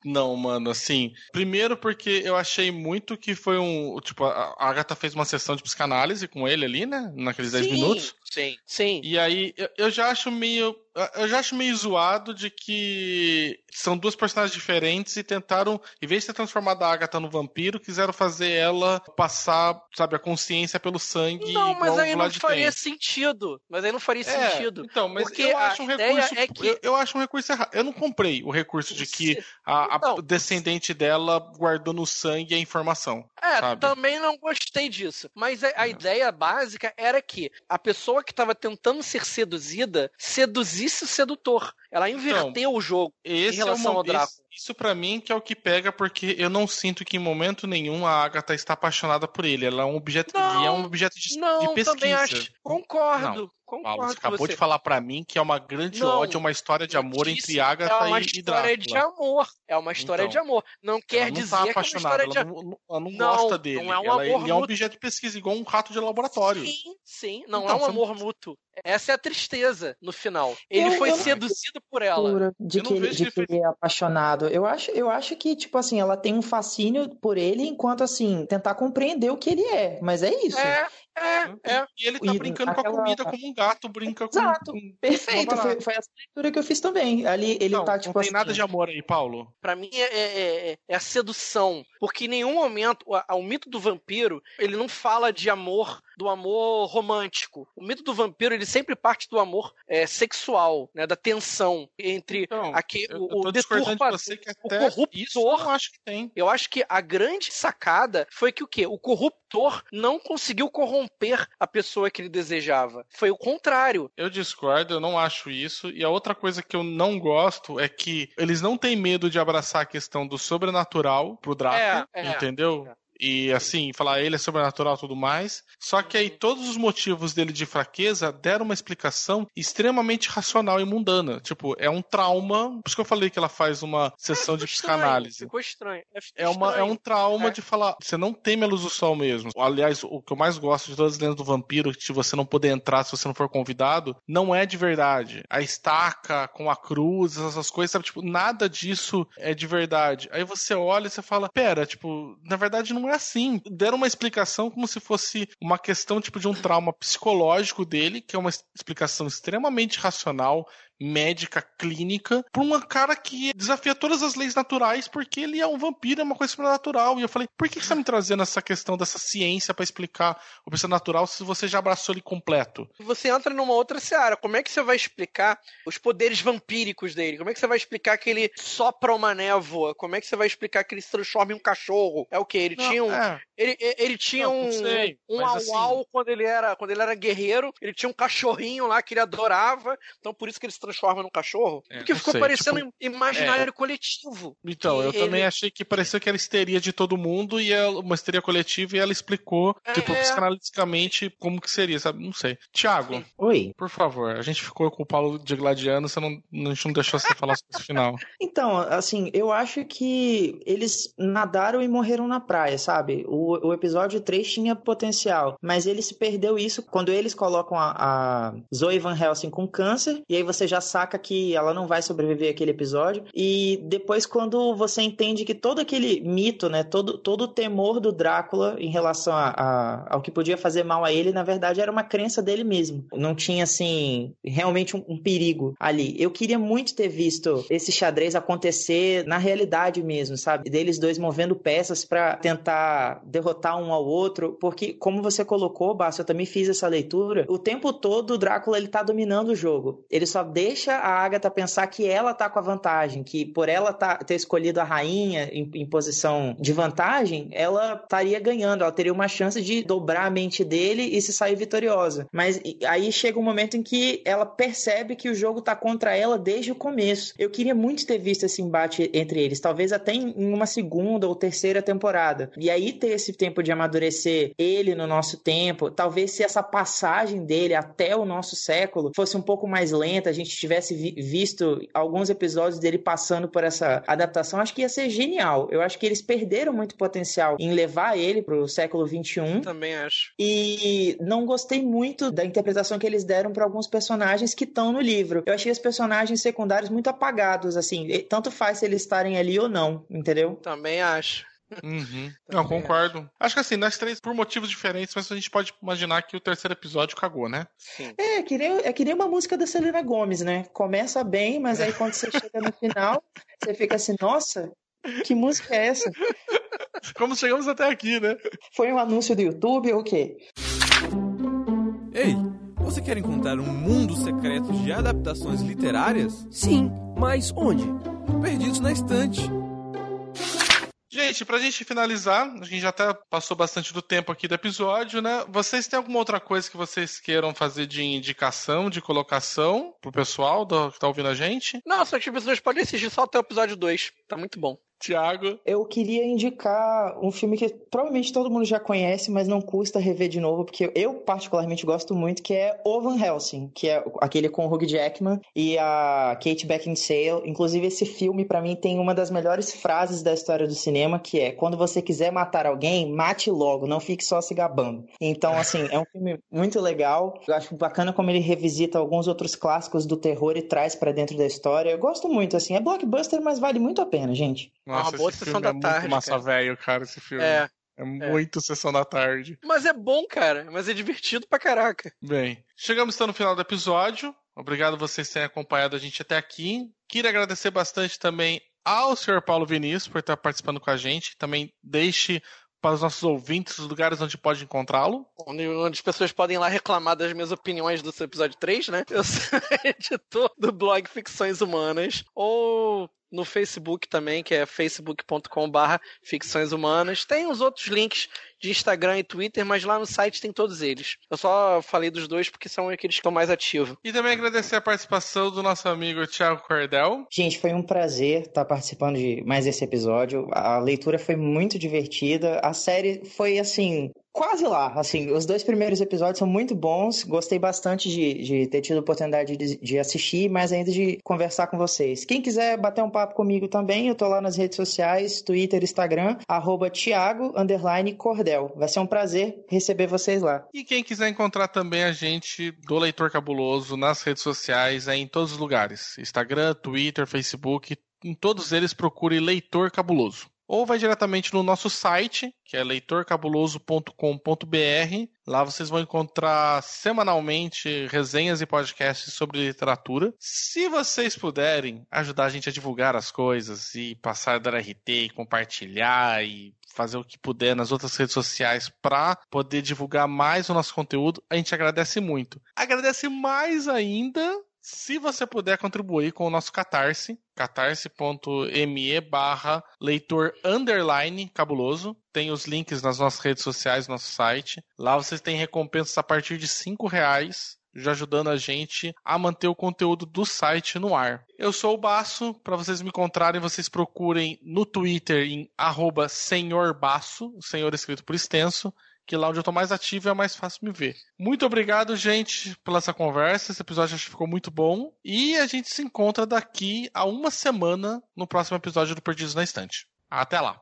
não, mano, assim. Primeiro porque eu achei muito que foi um. Tipo, a Agatha fez uma sessão de psicanálise com ele ali, né? Naqueles 10 Sim, minutos. Sim, sim. E aí, eu- eu já acho meio. Eu já acho meio zoado de que são duas personagens diferentes e tentaram, em vez de ter transformado a Agatha no vampiro, quiseram fazer ela passar, sabe, a consciência pelo sangue. Não, mas aí não Vlad faria tem. sentido. Mas aí não faria É, sentido. Então, mas Porque eu acho um recurso. é que- eu, eu acho um recurso errado. Eu não comprei o recurso de que a, a Então. descendente dela guardou no sangue a informação. É, sabe? também não gostei disso. Mas a, a É. ideia básica era que a pessoa que estava tentando ser seduzida seduzisse o sedutor. Ela inverteu o jogo. Esse relação é ao Drácula. esse- Isso pra mim que é o que pega, porque eu não sinto que em momento nenhum a Agatha está apaixonada por ele. Ela é um objeto, Não, é um objeto de, de Não, pesquisa. também acho. Concordo. Paulo, Concordo você com acabou você. de falar pra mim que é uma grande Não, ódio, uma história de amor entre Agatha é uma e, e história de Drácula. amor. É uma história Então, de amor. Não quer não dizer tá que é uma apaixonada, história de ela não, ela não Não, gosta dele. não é um Ela- amor ele é um mútuo. objeto de pesquisa, igual um rato de laboratório. Sim, sim. Não Então, é um você não- amor mútuo. Essa é a tristeza no final. Ele Eu- foi eu seduzido por ela. De que, de que ele é apaixonado. Eu acho, eu acho que, tipo assim, ela tem um fascínio por ele enquanto, assim, tentar compreender o que ele é. Mas é isso. É, é, é. E ele tá brincando com a aquela- comida como um gato brinca com. Exato. com- Perfeito. Foi, foi essa leitura que eu fiz também. Ali ele não, tá, não tipo tem assim. nada de amor aí, Paulo. Pra mim é, é- é- é a sedução. Porque em nenhum momento o, o mito do vampiro ele não fala de amor, do amor romântico. O mito do vampiro ele sempre parte do amor é, sexual, né, da tensão entre Então, aque- eu, o, eu o de que o corruptor- isso eu não acho que tem. Eu acho que a grande sacada foi que o quê? O corruptor não conseguiu corromper a pessoa que ele desejava. Foi o contrário. Eu discordo, eu não acho isso. E a outra coisa que eu não gosto é que eles não têm medo de abraçar a questão do sobrenatural pro Drácula, É, é. entendeu? E assim, falar ele é sobrenatural e tudo mais. Só que aí todos os motivos dele de fraqueza deram uma explicação extremamente racional e mundana. Tipo, é um trauma. Por isso que eu falei que ela faz uma sessão de Ficou estranho, pscanálise. Ficou estranho. É, uma, é estranho. um trauma É. de falar, você não teme a luz do sol mesmo. Aliás, o que eu mais gosto de todas as lendas do vampiro, que você não poder entrar se você não for convidado, não é de verdade. A estaca com a cruz, essas coisas, sabe? Tipo, nada disso é de verdade. Aí você olha e você fala, pera, tipo, na verdade não é assim. Deram uma explicação como se fosse uma questão, tipo, de um trauma psicológico dele, que é uma explicação extremamente racional, médica, clínica, pra um cara que desafia todas as leis naturais porque ele é um vampiro, é uma coisa sobrenatural. E eu falei, por que que você tá me trazendo essa questão dessa ciência pra explicar o sobrenatural se você já abraçou ele completo? Você entra numa outra seara. Como é que você vai explicar os poderes vampíricos dele? Como é que você vai explicar que ele sopra uma névoa? Como é que você vai explicar que ele se transforma em um cachorro? É o quê? Ele tinha um, é, ele, ele ele tinha Não, um, não sei, um mas au assim- au quando ele era quando ele era guerreiro. Ele tinha um cachorrinho lá que ele adorava. Então por isso que ele se transforma num cachorro? É, Porque ficou sei, parecendo tipo, imaginário coletivo. Então, eu Que também ele- achei que pareceu que era histeria de todo mundo e é uma histeria coletiva e ela explicou, tipo, É. psicanaliticamente como que seria, sabe? Não sei. Tiago. Oi. por favor, a gente ficou com o Paulo de Gladiano, você não, a gente não deixou você falar sobre esse final. Então, assim, eu acho que eles nadaram e morreram na praia, sabe? O, o episódio 3 tinha potencial, mas ele se perdeu isso quando eles colocam a, a Zoe Van Helsing com câncer, e aí você já saca que ela não vai sobreviver aquele episódio, e depois quando você entende que todo aquele mito, né, todo, todo o temor do Drácula em relação a, a- ao que podia fazer mal a ele, na verdade era uma crença dele mesmo. Não tinha, assim, realmente um, um perigo ali. Eu queria muito ter visto esse xadrez acontecer na realidade mesmo, sabe? Deles dois movendo peças pra tentar derrotar um ao outro, porque como você colocou, Basta, eu também fiz essa leitura, o tempo todo o Drácula ele tá dominando o jogo. Ele só deixa a Agatha pensar que ela tá com a vantagem, que por ela tá, ter escolhido a rainha em, em posição de vantagem, ela estaria ganhando, ela teria uma chance de dobrar a mente dele e se sair vitoriosa. Mas aí chega um momento em que ela percebe que o jogo tá contra ela desde o começo. Eu queria muito ter visto esse embate entre eles, talvez até em uma segunda ou terceira temporada. E aí ter esse tempo de amadurecer ele no nosso tempo, talvez se essa passagem dele até o nosso século fosse um pouco mais lenta, a gente tivesse vi- visto alguns episódios dele passando por essa adaptação, acho que ia ser genial. Eu acho que eles perderam muito potencial em levar ele pro século 21 Também acho. e não gostei muito da interpretação que eles deram para alguns personagens que estão no livro. Eu achei os personagens secundários muito apagados, assim, tanto faz se eles estarem ali ou não, entendeu? Também acho. Uhum. Não, concordo. Acho que assim, nós três, por motivos diferentes, mas a gente pode imaginar que o terceiro episódio cagou, né? Sim. É, que nem, é que nem uma música da Selena Gomes, né? Começa bem, mas aí quando você chega no final, você fica assim, nossa, que música é essa? Como chegamos até aqui, né? Foi um anúncio do YouTube ou o quê? Ei, você quer encontrar um mundo secreto de adaptações literárias? Sim, mas onde? Perdidos na estante. Gente, pra gente finalizar, a gente já até passou bastante do tempo aqui do episódio, né? Vocês têm alguma outra coisa que vocês queiram fazer de indicação, de colocação pro pessoal do- que tá ouvindo a gente? Não, só que as pessoas podem assistir só até o episódio 2. Tá muito bom. Tiago. Eu queria indicar um filme que provavelmente todo mundo já conhece, mas não custa rever de novo, porque eu particularmente gosto muito, que é O Van Helsing, que é aquele com o Hugh Jackman e a Kate Beckinsale. Inclusive, esse filme, pra mim, tem uma das melhores frases da história do cinema, que é, quando você quiser matar alguém, mate logo, não fique só se gabando. Então, assim, é um filme muito legal. Eu acho bacana como ele revisita alguns outros clássicos do terror e traz pra dentro da história. Eu gosto muito, assim, é blockbuster, mas vale muito a pena, gente. Nossa, uma boa sessão filme da é muito tarde, massa cara. velho, cara, esse filme. É. É muito sessão da tarde. Mas é bom, cara. Mas é divertido pra caraca. Bem, chegamos então no final do episódio. Obrigado vocês terem acompanhado a gente até aqui. Queria agradecer bastante também ao Sr. Paulo Vinícius por estar participando com a gente. Também deixe para os nossos ouvintes os lugares onde pode encontrá-lo. Onde, onde as pessoas podem ir lá reclamar das minhas opiniões do seu episódio 3, né? Eu sou editor do blog Ficções Humanas. Ou no Facebook também, que é facebook.com/barra ficções humanas. Tem os outros links de Instagram e Twitter, mas lá no site tem todos eles. Eu só falei dos dois porque são aqueles que estão mais ativos. E também agradecer a participação do nosso amigo Thiago Cordel. Gente, foi um prazer estar participando de mais esse episódio. A leitura foi muito divertida. A série foi assim. Quase lá, assim, os dois primeiros episódios são muito bons, gostei bastante de, de ter tido a oportunidade de, de assistir, mas ainda de conversar com vocês. Quem quiser bater um papo comigo também, eu tô lá nas redes sociais, Twitter, Instagram, arroba Thiago, Cordel. Vai ser um prazer receber vocês lá. E quem quiser encontrar também a gente do Leitor Cabuloso nas redes sociais, é em todos os lugares: Instagram, Twitter, Facebook, em todos eles procure Leitor Cabuloso. Ou vai diretamente no nosso site, que é leitorcabuloso.com.br. Lá vocês vão encontrar semanalmente resenhas e podcasts sobre literatura. Se vocês puderem ajudar a gente a divulgar as coisas e passar dar RT e compartilhar e fazer o que puder nas outras redes sociais para poder divulgar mais o nosso conteúdo, a gente agradece muito. Agradece mais ainda se você puder contribuir com o nosso Catarse, catarse.me barra leitor underline cabuloso. Tem os links nas nossas redes sociais, no nosso site. Lá vocês têm recompensas a partir de cinco reais. já ajudando a gente a manter o conteúdo do site no ar. Eu sou o Baço, para vocês me encontrarem, vocês procurem no Twitter em arroba senhorbaço, o senhor escrito por extenso, que lá onde eu tô mais ativo é mais fácil me ver. Muito obrigado, gente, pela essa conversa. Esse episódio acho que ficou muito bom. E a gente se encontra daqui a uma semana no próximo episódio do Perdidos na Estante. Até lá!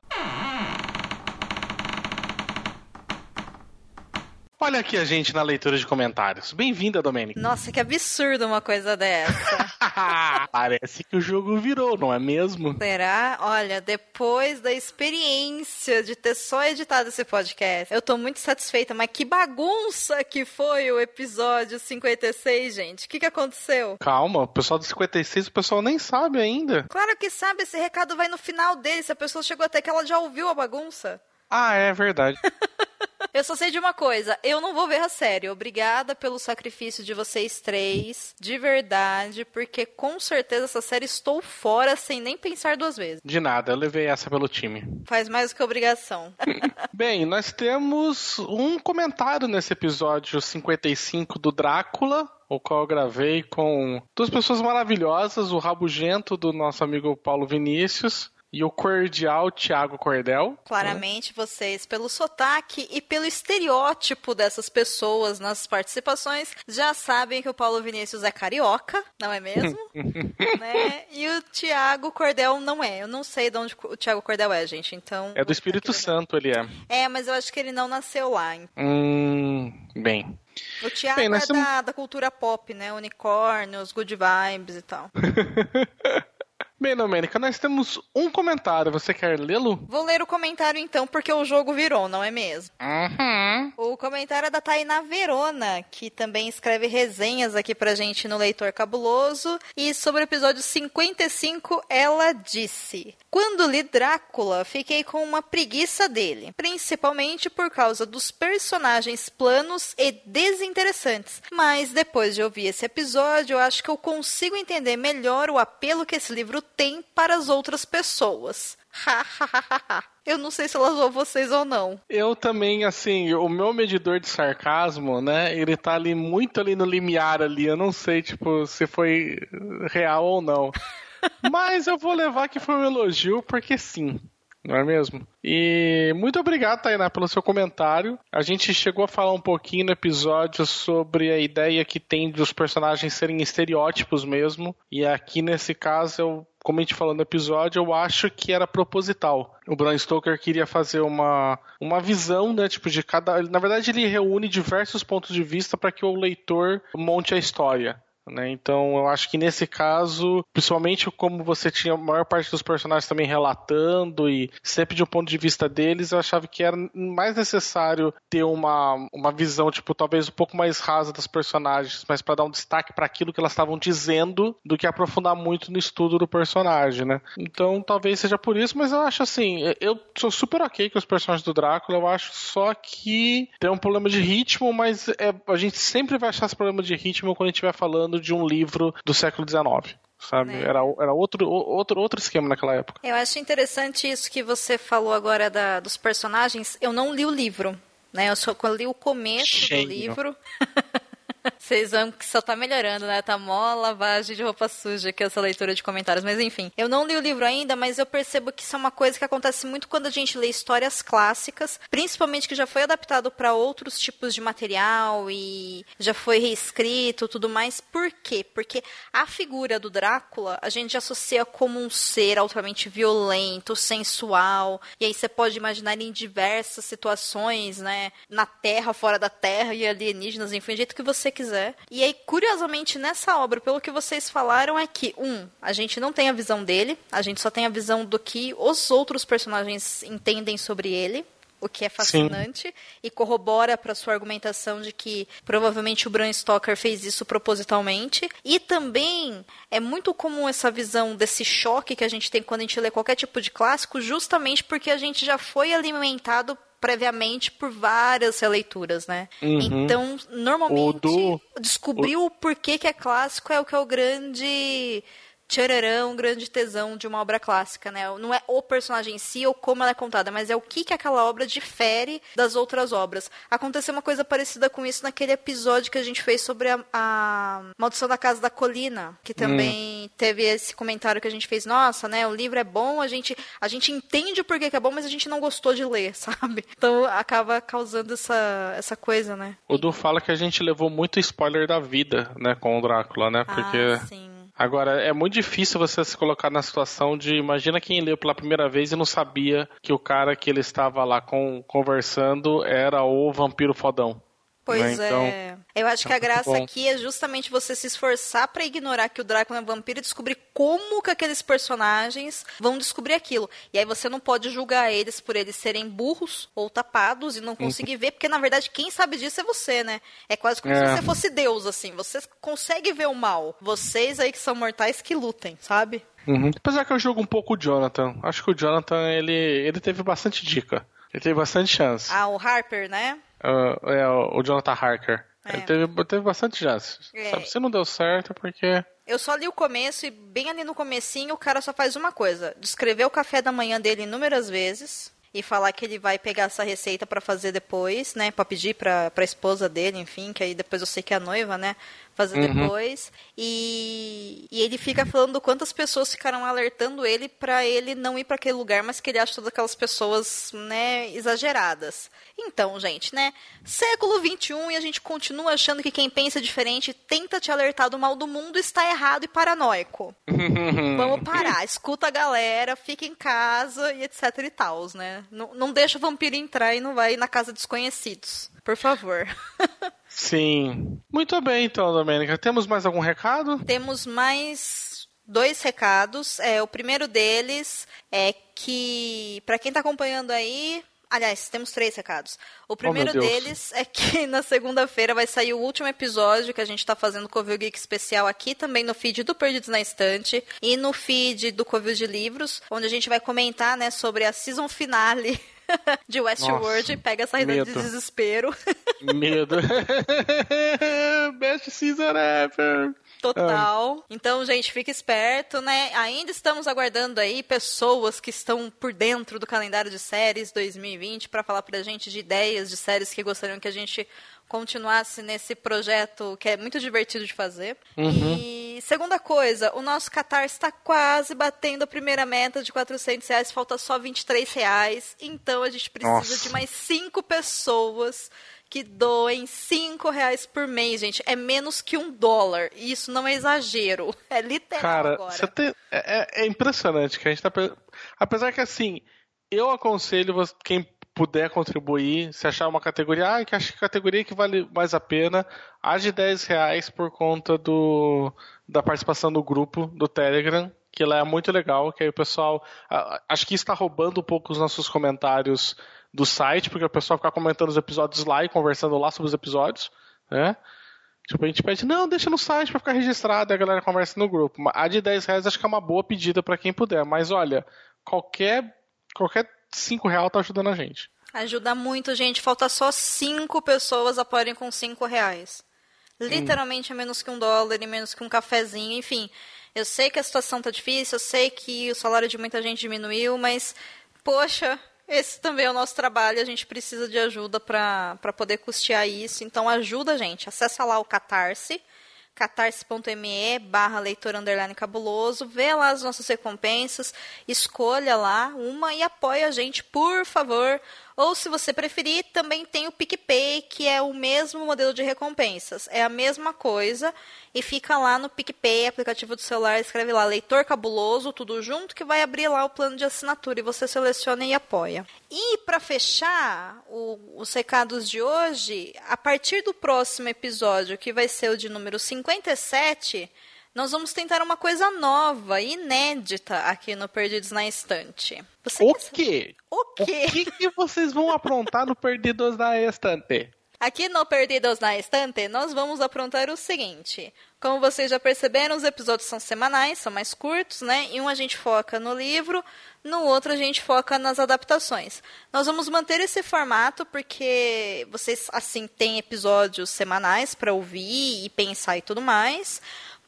Olha aqui a gente na leitura de comentários. Bem-vinda, Domênica. Nossa, que absurdo uma coisa dessa. Parece que o jogo virou, não é mesmo? Será? Olha, depois da experiência de ter só editado esse podcast, eu tô muito satisfeita, mas que bagunça que foi o episódio 56, gente. O que, que aconteceu? Calma, o pessoal do 56, o pessoal nem sabe ainda. Claro que sabe, esse recado vai no final dele. Se a pessoa chegou até que ela já ouviu a bagunça. Ah, é verdade. Eu só sei de uma coisa, eu não vou ver a série. Obrigada pelo sacrifício de vocês três, de verdade, porque com certeza essa série estou fora sem nem pensar duas vezes. De nada, eu levei essa pelo time. Faz mais do que obrigação. Bem, nós temos um comentário nesse episódio 55 do Drácula, o qual eu gravei com duas pessoas maravilhosas, o rabugento do nosso amigo Paulo Vinícius e o cordial Thiago Cordel. Claramente, vocês, pelo sotaque e pelo estereótipo dessas pessoas nas participações, já sabem que o Paulo Vinícius é carioca, não é mesmo? né? E o Thiago Cordel não é. Eu não sei de onde o Thiago Cordel é, gente. Então. É do Espírito Santo, ele é. É, mas eu acho que ele não nasceu lá. Então. Hum, bem. O Thiago bem, é da, da cultura pop, né? Unicórnios, good vibes e tal. Bem, Domênica, nós temos um comentário. Você quer lê-lo? Vou ler o comentário então, porque o jogo virou, não é mesmo? Uhum. O comentário é da Tainá Verona, que também escreve resenhas aqui pra gente no Leitor Cabuloso. E sobre o episódio 55, ela disse: Quando li Drácula, fiquei com uma preguiça dele, principalmente por causa dos personagens planos e desinteressantes. Mas depois de ouvir esse episódio, eu acho que eu consigo entender melhor o apelo que esse livro tem para as outras pessoas. Eu não sei se ela zoou vocês ou não. Eu também, assim, o meu medidor de sarcasmo, né? Ele tá ali muito ali no limiar ali. Eu não sei, tipo, se foi real ou não. Mas eu vou levar que foi um elogio, porque sim. Não é mesmo? E muito obrigado, Tainá, pelo seu comentário. A gente chegou a falar um pouquinho no episódio sobre a ideia que tem dos personagens serem estereótipos mesmo. E aqui nesse caso eu como a gente falou no episódio, eu acho que era proposital. O Bram Stoker queria fazer uma, uma visão, né, tipo de cada, na verdade ele reúne diversos pontos de vista para que o leitor monte a história. Né? Então, eu acho que nesse caso, principalmente como você tinha a maior parte dos personagens também relatando e sempre de um ponto de vista deles, eu achava que era mais necessário ter uma, uma visão, tipo, talvez um pouco mais rasa das personagens, mas para dar um destaque para aquilo que elas estavam dizendo, do que aprofundar muito no estudo do personagem, né? Então, talvez seja por isso, mas eu acho assim, eu sou super ok com os personagens do Drácula, eu acho só que tem um problema de ritmo, mas é, a gente sempre vai achar esse problema de ritmo quando a gente estiver falando falando de um livro do século XIX sabe? É. Era, era outro, outro, outro esquema naquela época. Eu acho interessante isso que você falou agora da, dos personagens. Eu não li o livro, né? Eu só li o começo Cheio. do livro. Vocês vão que só tá melhorando, né? Tá mó lavagem de roupa suja aqui essa leitura de comentários. Mas enfim, eu não li o livro ainda, mas eu percebo que isso é uma coisa que acontece muito quando a gente lê histórias clássicas, principalmente que já foi adaptado para outros tipos de material e já foi reescrito tudo mais. Por quê? Porque a figura do Drácula a gente associa como um ser altamente violento, sensual, e aí você pode imaginar em diversas situações, né? Na Terra, fora da Terra e alienígenas, enfim, do jeito que você quiser. E aí, curiosamente, nessa obra, pelo que vocês falaram, é que, um, a gente não tem a visão dele, a gente só tem a visão do que os outros personagens entendem sobre ele o que é fascinante Sim. e corrobora para sua argumentação de que provavelmente o Bram Stoker fez isso propositalmente. E também é muito comum essa visão desse choque que a gente tem quando a gente lê qualquer tipo de clássico, justamente porque a gente já foi alimentado previamente por várias releituras, né? Uhum. Então, normalmente, do... descobrir o... o porquê que é clássico é o que é o grande tchararão, grande tesão de uma obra clássica, né? Não é o personagem em si ou como ela é contada, mas é o que, que aquela obra difere das outras obras. Aconteceu uma coisa parecida com isso naquele episódio que a gente fez sobre a, a Maldição da Casa da Colina, que também hum. teve esse comentário que a gente fez, nossa, né, o livro é bom, a gente, a gente entende o porquê que é bom, mas a gente não gostou de ler, sabe? Então acaba causando essa, essa coisa, né? O Du fala que a gente levou muito spoiler da vida, né, com o Drácula, né? Porque ah, sim. Agora, é muito difícil você se colocar na situação de. Imagina quem leu pela primeira vez e não sabia que o cara que ele estava lá com, conversando era o vampiro fodão. Pois né? então, é. Eu acho que a graça aqui é justamente você se esforçar para ignorar que o Drácula é um vampiro e descobrir como que aqueles personagens vão descobrir aquilo. E aí você não pode julgar eles por eles serem burros ou tapados e não conseguir ver, porque na verdade quem sabe disso é você, né? É quase como é. se você fosse Deus, assim. Você consegue ver o mal. Vocês aí que são mortais que lutem, sabe? Uhum. Apesar que eu jogo um pouco o Jonathan. Acho que o Jonathan, ele, ele teve bastante dica. Ele teve bastante chance. Ah, o Harper, né? Uh, é, o Jonathan Harker. É. Ele teve, teve bastante chances. É. Sabe, se não deu certo é porque... Eu só li o começo e bem ali no comecinho o cara só faz uma coisa. Descrever o café da manhã dele inúmeras vezes e falar que ele vai pegar essa receita para fazer depois, né? Pra pedir pra, pra esposa dele, enfim, que aí depois eu sei que é a noiva, né? Fazer uhum. depois. E, e ele fica falando quantas pessoas ficaram alertando ele para ele não ir para aquele lugar, mas que ele acha todas aquelas pessoas, né, exageradas. Então, gente, né, século 21 e a gente continua achando que quem pensa diferente tenta te alertar do mal do mundo está errado e paranoico. Vamos parar, escuta a galera, fica em casa e etc e tal, né? Não, não deixa o vampiro entrar e não vai na casa desconhecidos. Por favor. Sim. Muito bem, então, Domênica. Temos mais algum recado? Temos mais dois recados. É, o primeiro deles é que, para quem está acompanhando aí, Aliás, temos três recados. O oh, primeiro oh, deles é que na segunda-feira vai sair o último episódio que a gente está fazendo o Covil Geek especial aqui, também no feed do Perdidos na Estante e no feed do Covil de Livros, onde a gente vai comentar né, sobre a season finale de Westworld e pega essa risada de desespero. Medo. Best season ever. Total. Ah. Então, gente, fique esperto, né? Ainda estamos aguardando aí pessoas que estão por dentro do calendário de séries 2020 para falar pra gente de ideias de séries que gostariam que a gente continuasse nesse projeto que é muito divertido de fazer. Uhum. E segunda coisa, o nosso Qatar está quase batendo a primeira meta de 400 reais, falta só 23 reais. Então a gente precisa Nossa. de mais cinco pessoas que doem 5 reais por mês, gente. É menos que um dólar. E isso não é exagero. É literal Cara, agora. Tem, é, é, impressionante que a gente tá. Apesar que assim, eu aconselho quem puder contribuir, se achar uma categoria, ah, que acho que categoria que vale mais a pena, de 10 reais por conta do, da participação do grupo do Telegram, que lá é muito legal, que aí o pessoal. Acho que está roubando um pouco os nossos comentários do site, porque o pessoal fica comentando os episódios lá e conversando lá sobre os episódios, né? Tipo, a gente pede, não, deixa no site para ficar registrado e a galera conversa no grupo. A de 10 reais acho que é uma boa pedida para quem puder, mas olha, qualquer, qualquer 5 reais tá ajudando a gente. Ajuda muito, gente. Falta só 5 pessoas apoiarem com 5 reais. Literalmente hum. é menos que um dólar e menos que um cafezinho, enfim. Eu sei que a situação tá difícil, eu sei que o salário de muita gente diminuiu, mas, poxa, esse também é o nosso trabalho, a gente precisa de ajuda para poder custear isso. Então ajuda a gente, acessa lá o Catarse, catarse.me barra leitor underline cabuloso, vê lá as nossas recompensas, escolha lá uma e apoia a gente, por favor. Ou, se você preferir, também tem o PicPay, que é o mesmo modelo de recompensas. É a mesma coisa e fica lá no PicPay, aplicativo do celular, escreve lá Leitor Cabuloso, tudo junto, que vai abrir lá o plano de assinatura e você seleciona e apoia. E para fechar o, os recados de hoje, a partir do próximo episódio, que vai ser o de número 57 nós vamos tentar uma coisa nova, inédita aqui no Perdidos na Estante. Você o quê? O quê? O que, que vocês vão aprontar no Perdidos na Estante? Aqui no Perdidos na Estante, nós vamos aprontar o seguinte. Como vocês já perceberam, os episódios são semanais, são mais curtos, né? E um a gente foca no livro, no outro a gente foca nas adaptações. Nós vamos manter esse formato porque vocês, assim, têm episódios semanais para ouvir e pensar e tudo mais.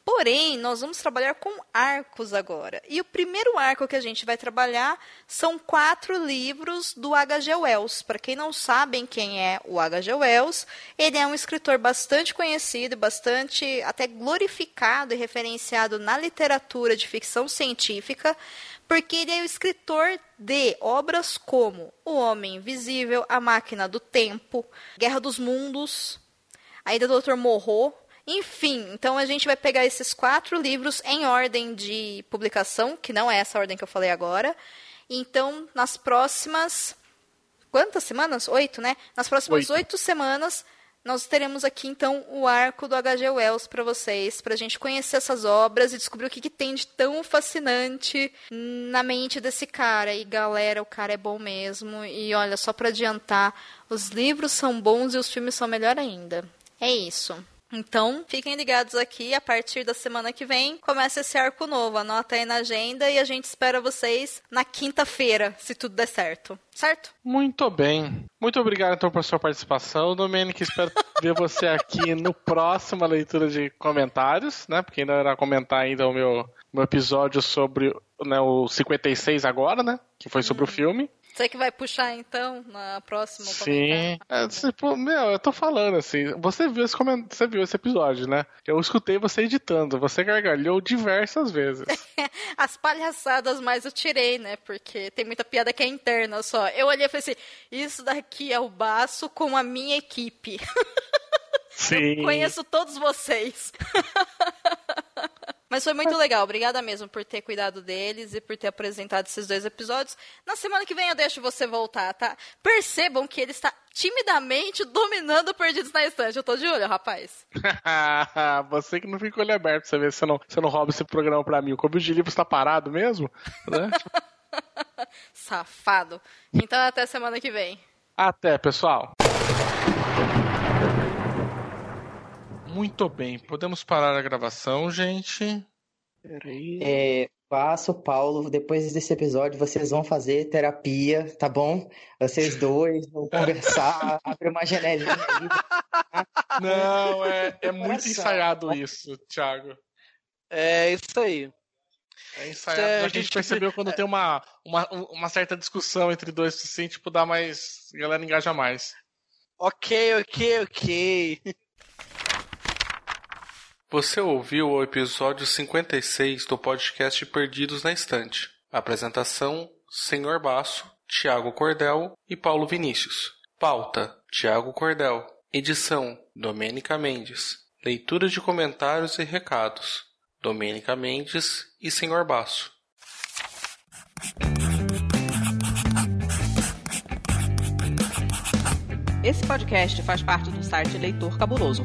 Porém, nós vamos trabalhar com arcos agora. E o primeiro arco que a gente vai trabalhar são quatro livros do H.G. Wells. Para quem não sabe quem é o H.G. Wells, ele é um escritor bastante conhecido, bastante até glorificado e referenciado na literatura de ficção científica, porque ele é o escritor de obras como O Homem Invisível, A Máquina do Tempo, Guerra dos Mundos, ainda do Dr. Morro. Enfim, então a gente vai pegar esses quatro livros em ordem de publicação, que não é essa ordem que eu falei agora. Então, nas próximas. Quantas semanas? Oito, né? Nas próximas oito, oito semanas, nós teremos aqui então o arco do H.G. Wells para vocês, para a gente conhecer essas obras e descobrir o que, que, tem de tão fascinante na mente desse cara. E galera, o cara é bom mesmo. E olha, só para adiantar, os livros são bons e os filmes são melhor ainda. É isso. Então, fiquem ligados aqui, a partir da semana que vem começa esse arco novo. Anota aí na agenda e a gente espera vocês na quinta-feira, se tudo der certo. Certo? Muito bem. Muito obrigado então por sua participação, Domênico. Espero ver você aqui no próximo leitura de comentários, né? Porque ainda irá comentar ainda o meu, meu episódio sobre né, o 56 agora, né? Que foi sobre hum. o filme. Você que vai puxar então na próxima Sim. É, tipo, meu, eu tô falando assim. Você viu, esse coment... você viu esse episódio, né? Eu escutei você editando. Você gargalhou diversas vezes. As palhaçadas mais eu tirei, né? Porque tem muita piada que é interna só. Eu olhei e falei assim: isso daqui é o baço com a minha equipe. Sim. Eu conheço todos vocês. Mas foi muito legal. Obrigada mesmo por ter cuidado deles e por ter apresentado esses dois episódios. Na semana que vem eu deixo você voltar, tá? Percebam que ele está timidamente dominando Perdidos na Estante. Eu tô de olho, rapaz. você que não fica olho aberto, você vê se você não, você não rouba esse programa pra mim. O Clube de Livros está parado mesmo? Né? Safado. Então até semana que vem. Até, pessoal. Muito bem, podemos parar a gravação, gente. Peraí. É, passo, Paulo, depois desse episódio vocês vão fazer terapia, tá bom? Vocês dois vão conversar, abre uma janelinha ali. Não, é, é muito ensaiado isso, Thiago. É isso aí. É ensaiado. É, a gente percebeu quando tem uma, uma, uma certa discussão entre dois, assim, tipo, dá mais. A galera engaja mais. Ok, ok, ok. Você ouviu o episódio 56 do podcast Perdidos na Estante. Apresentação: Senhor Baço, Tiago Cordel e Paulo Vinícius. Pauta: Tiago Cordel. Edição: Domênica Mendes. Leitura de comentários e recados: Domênica Mendes e Senhor Baço. Esse podcast faz parte do site Leitor Cabuloso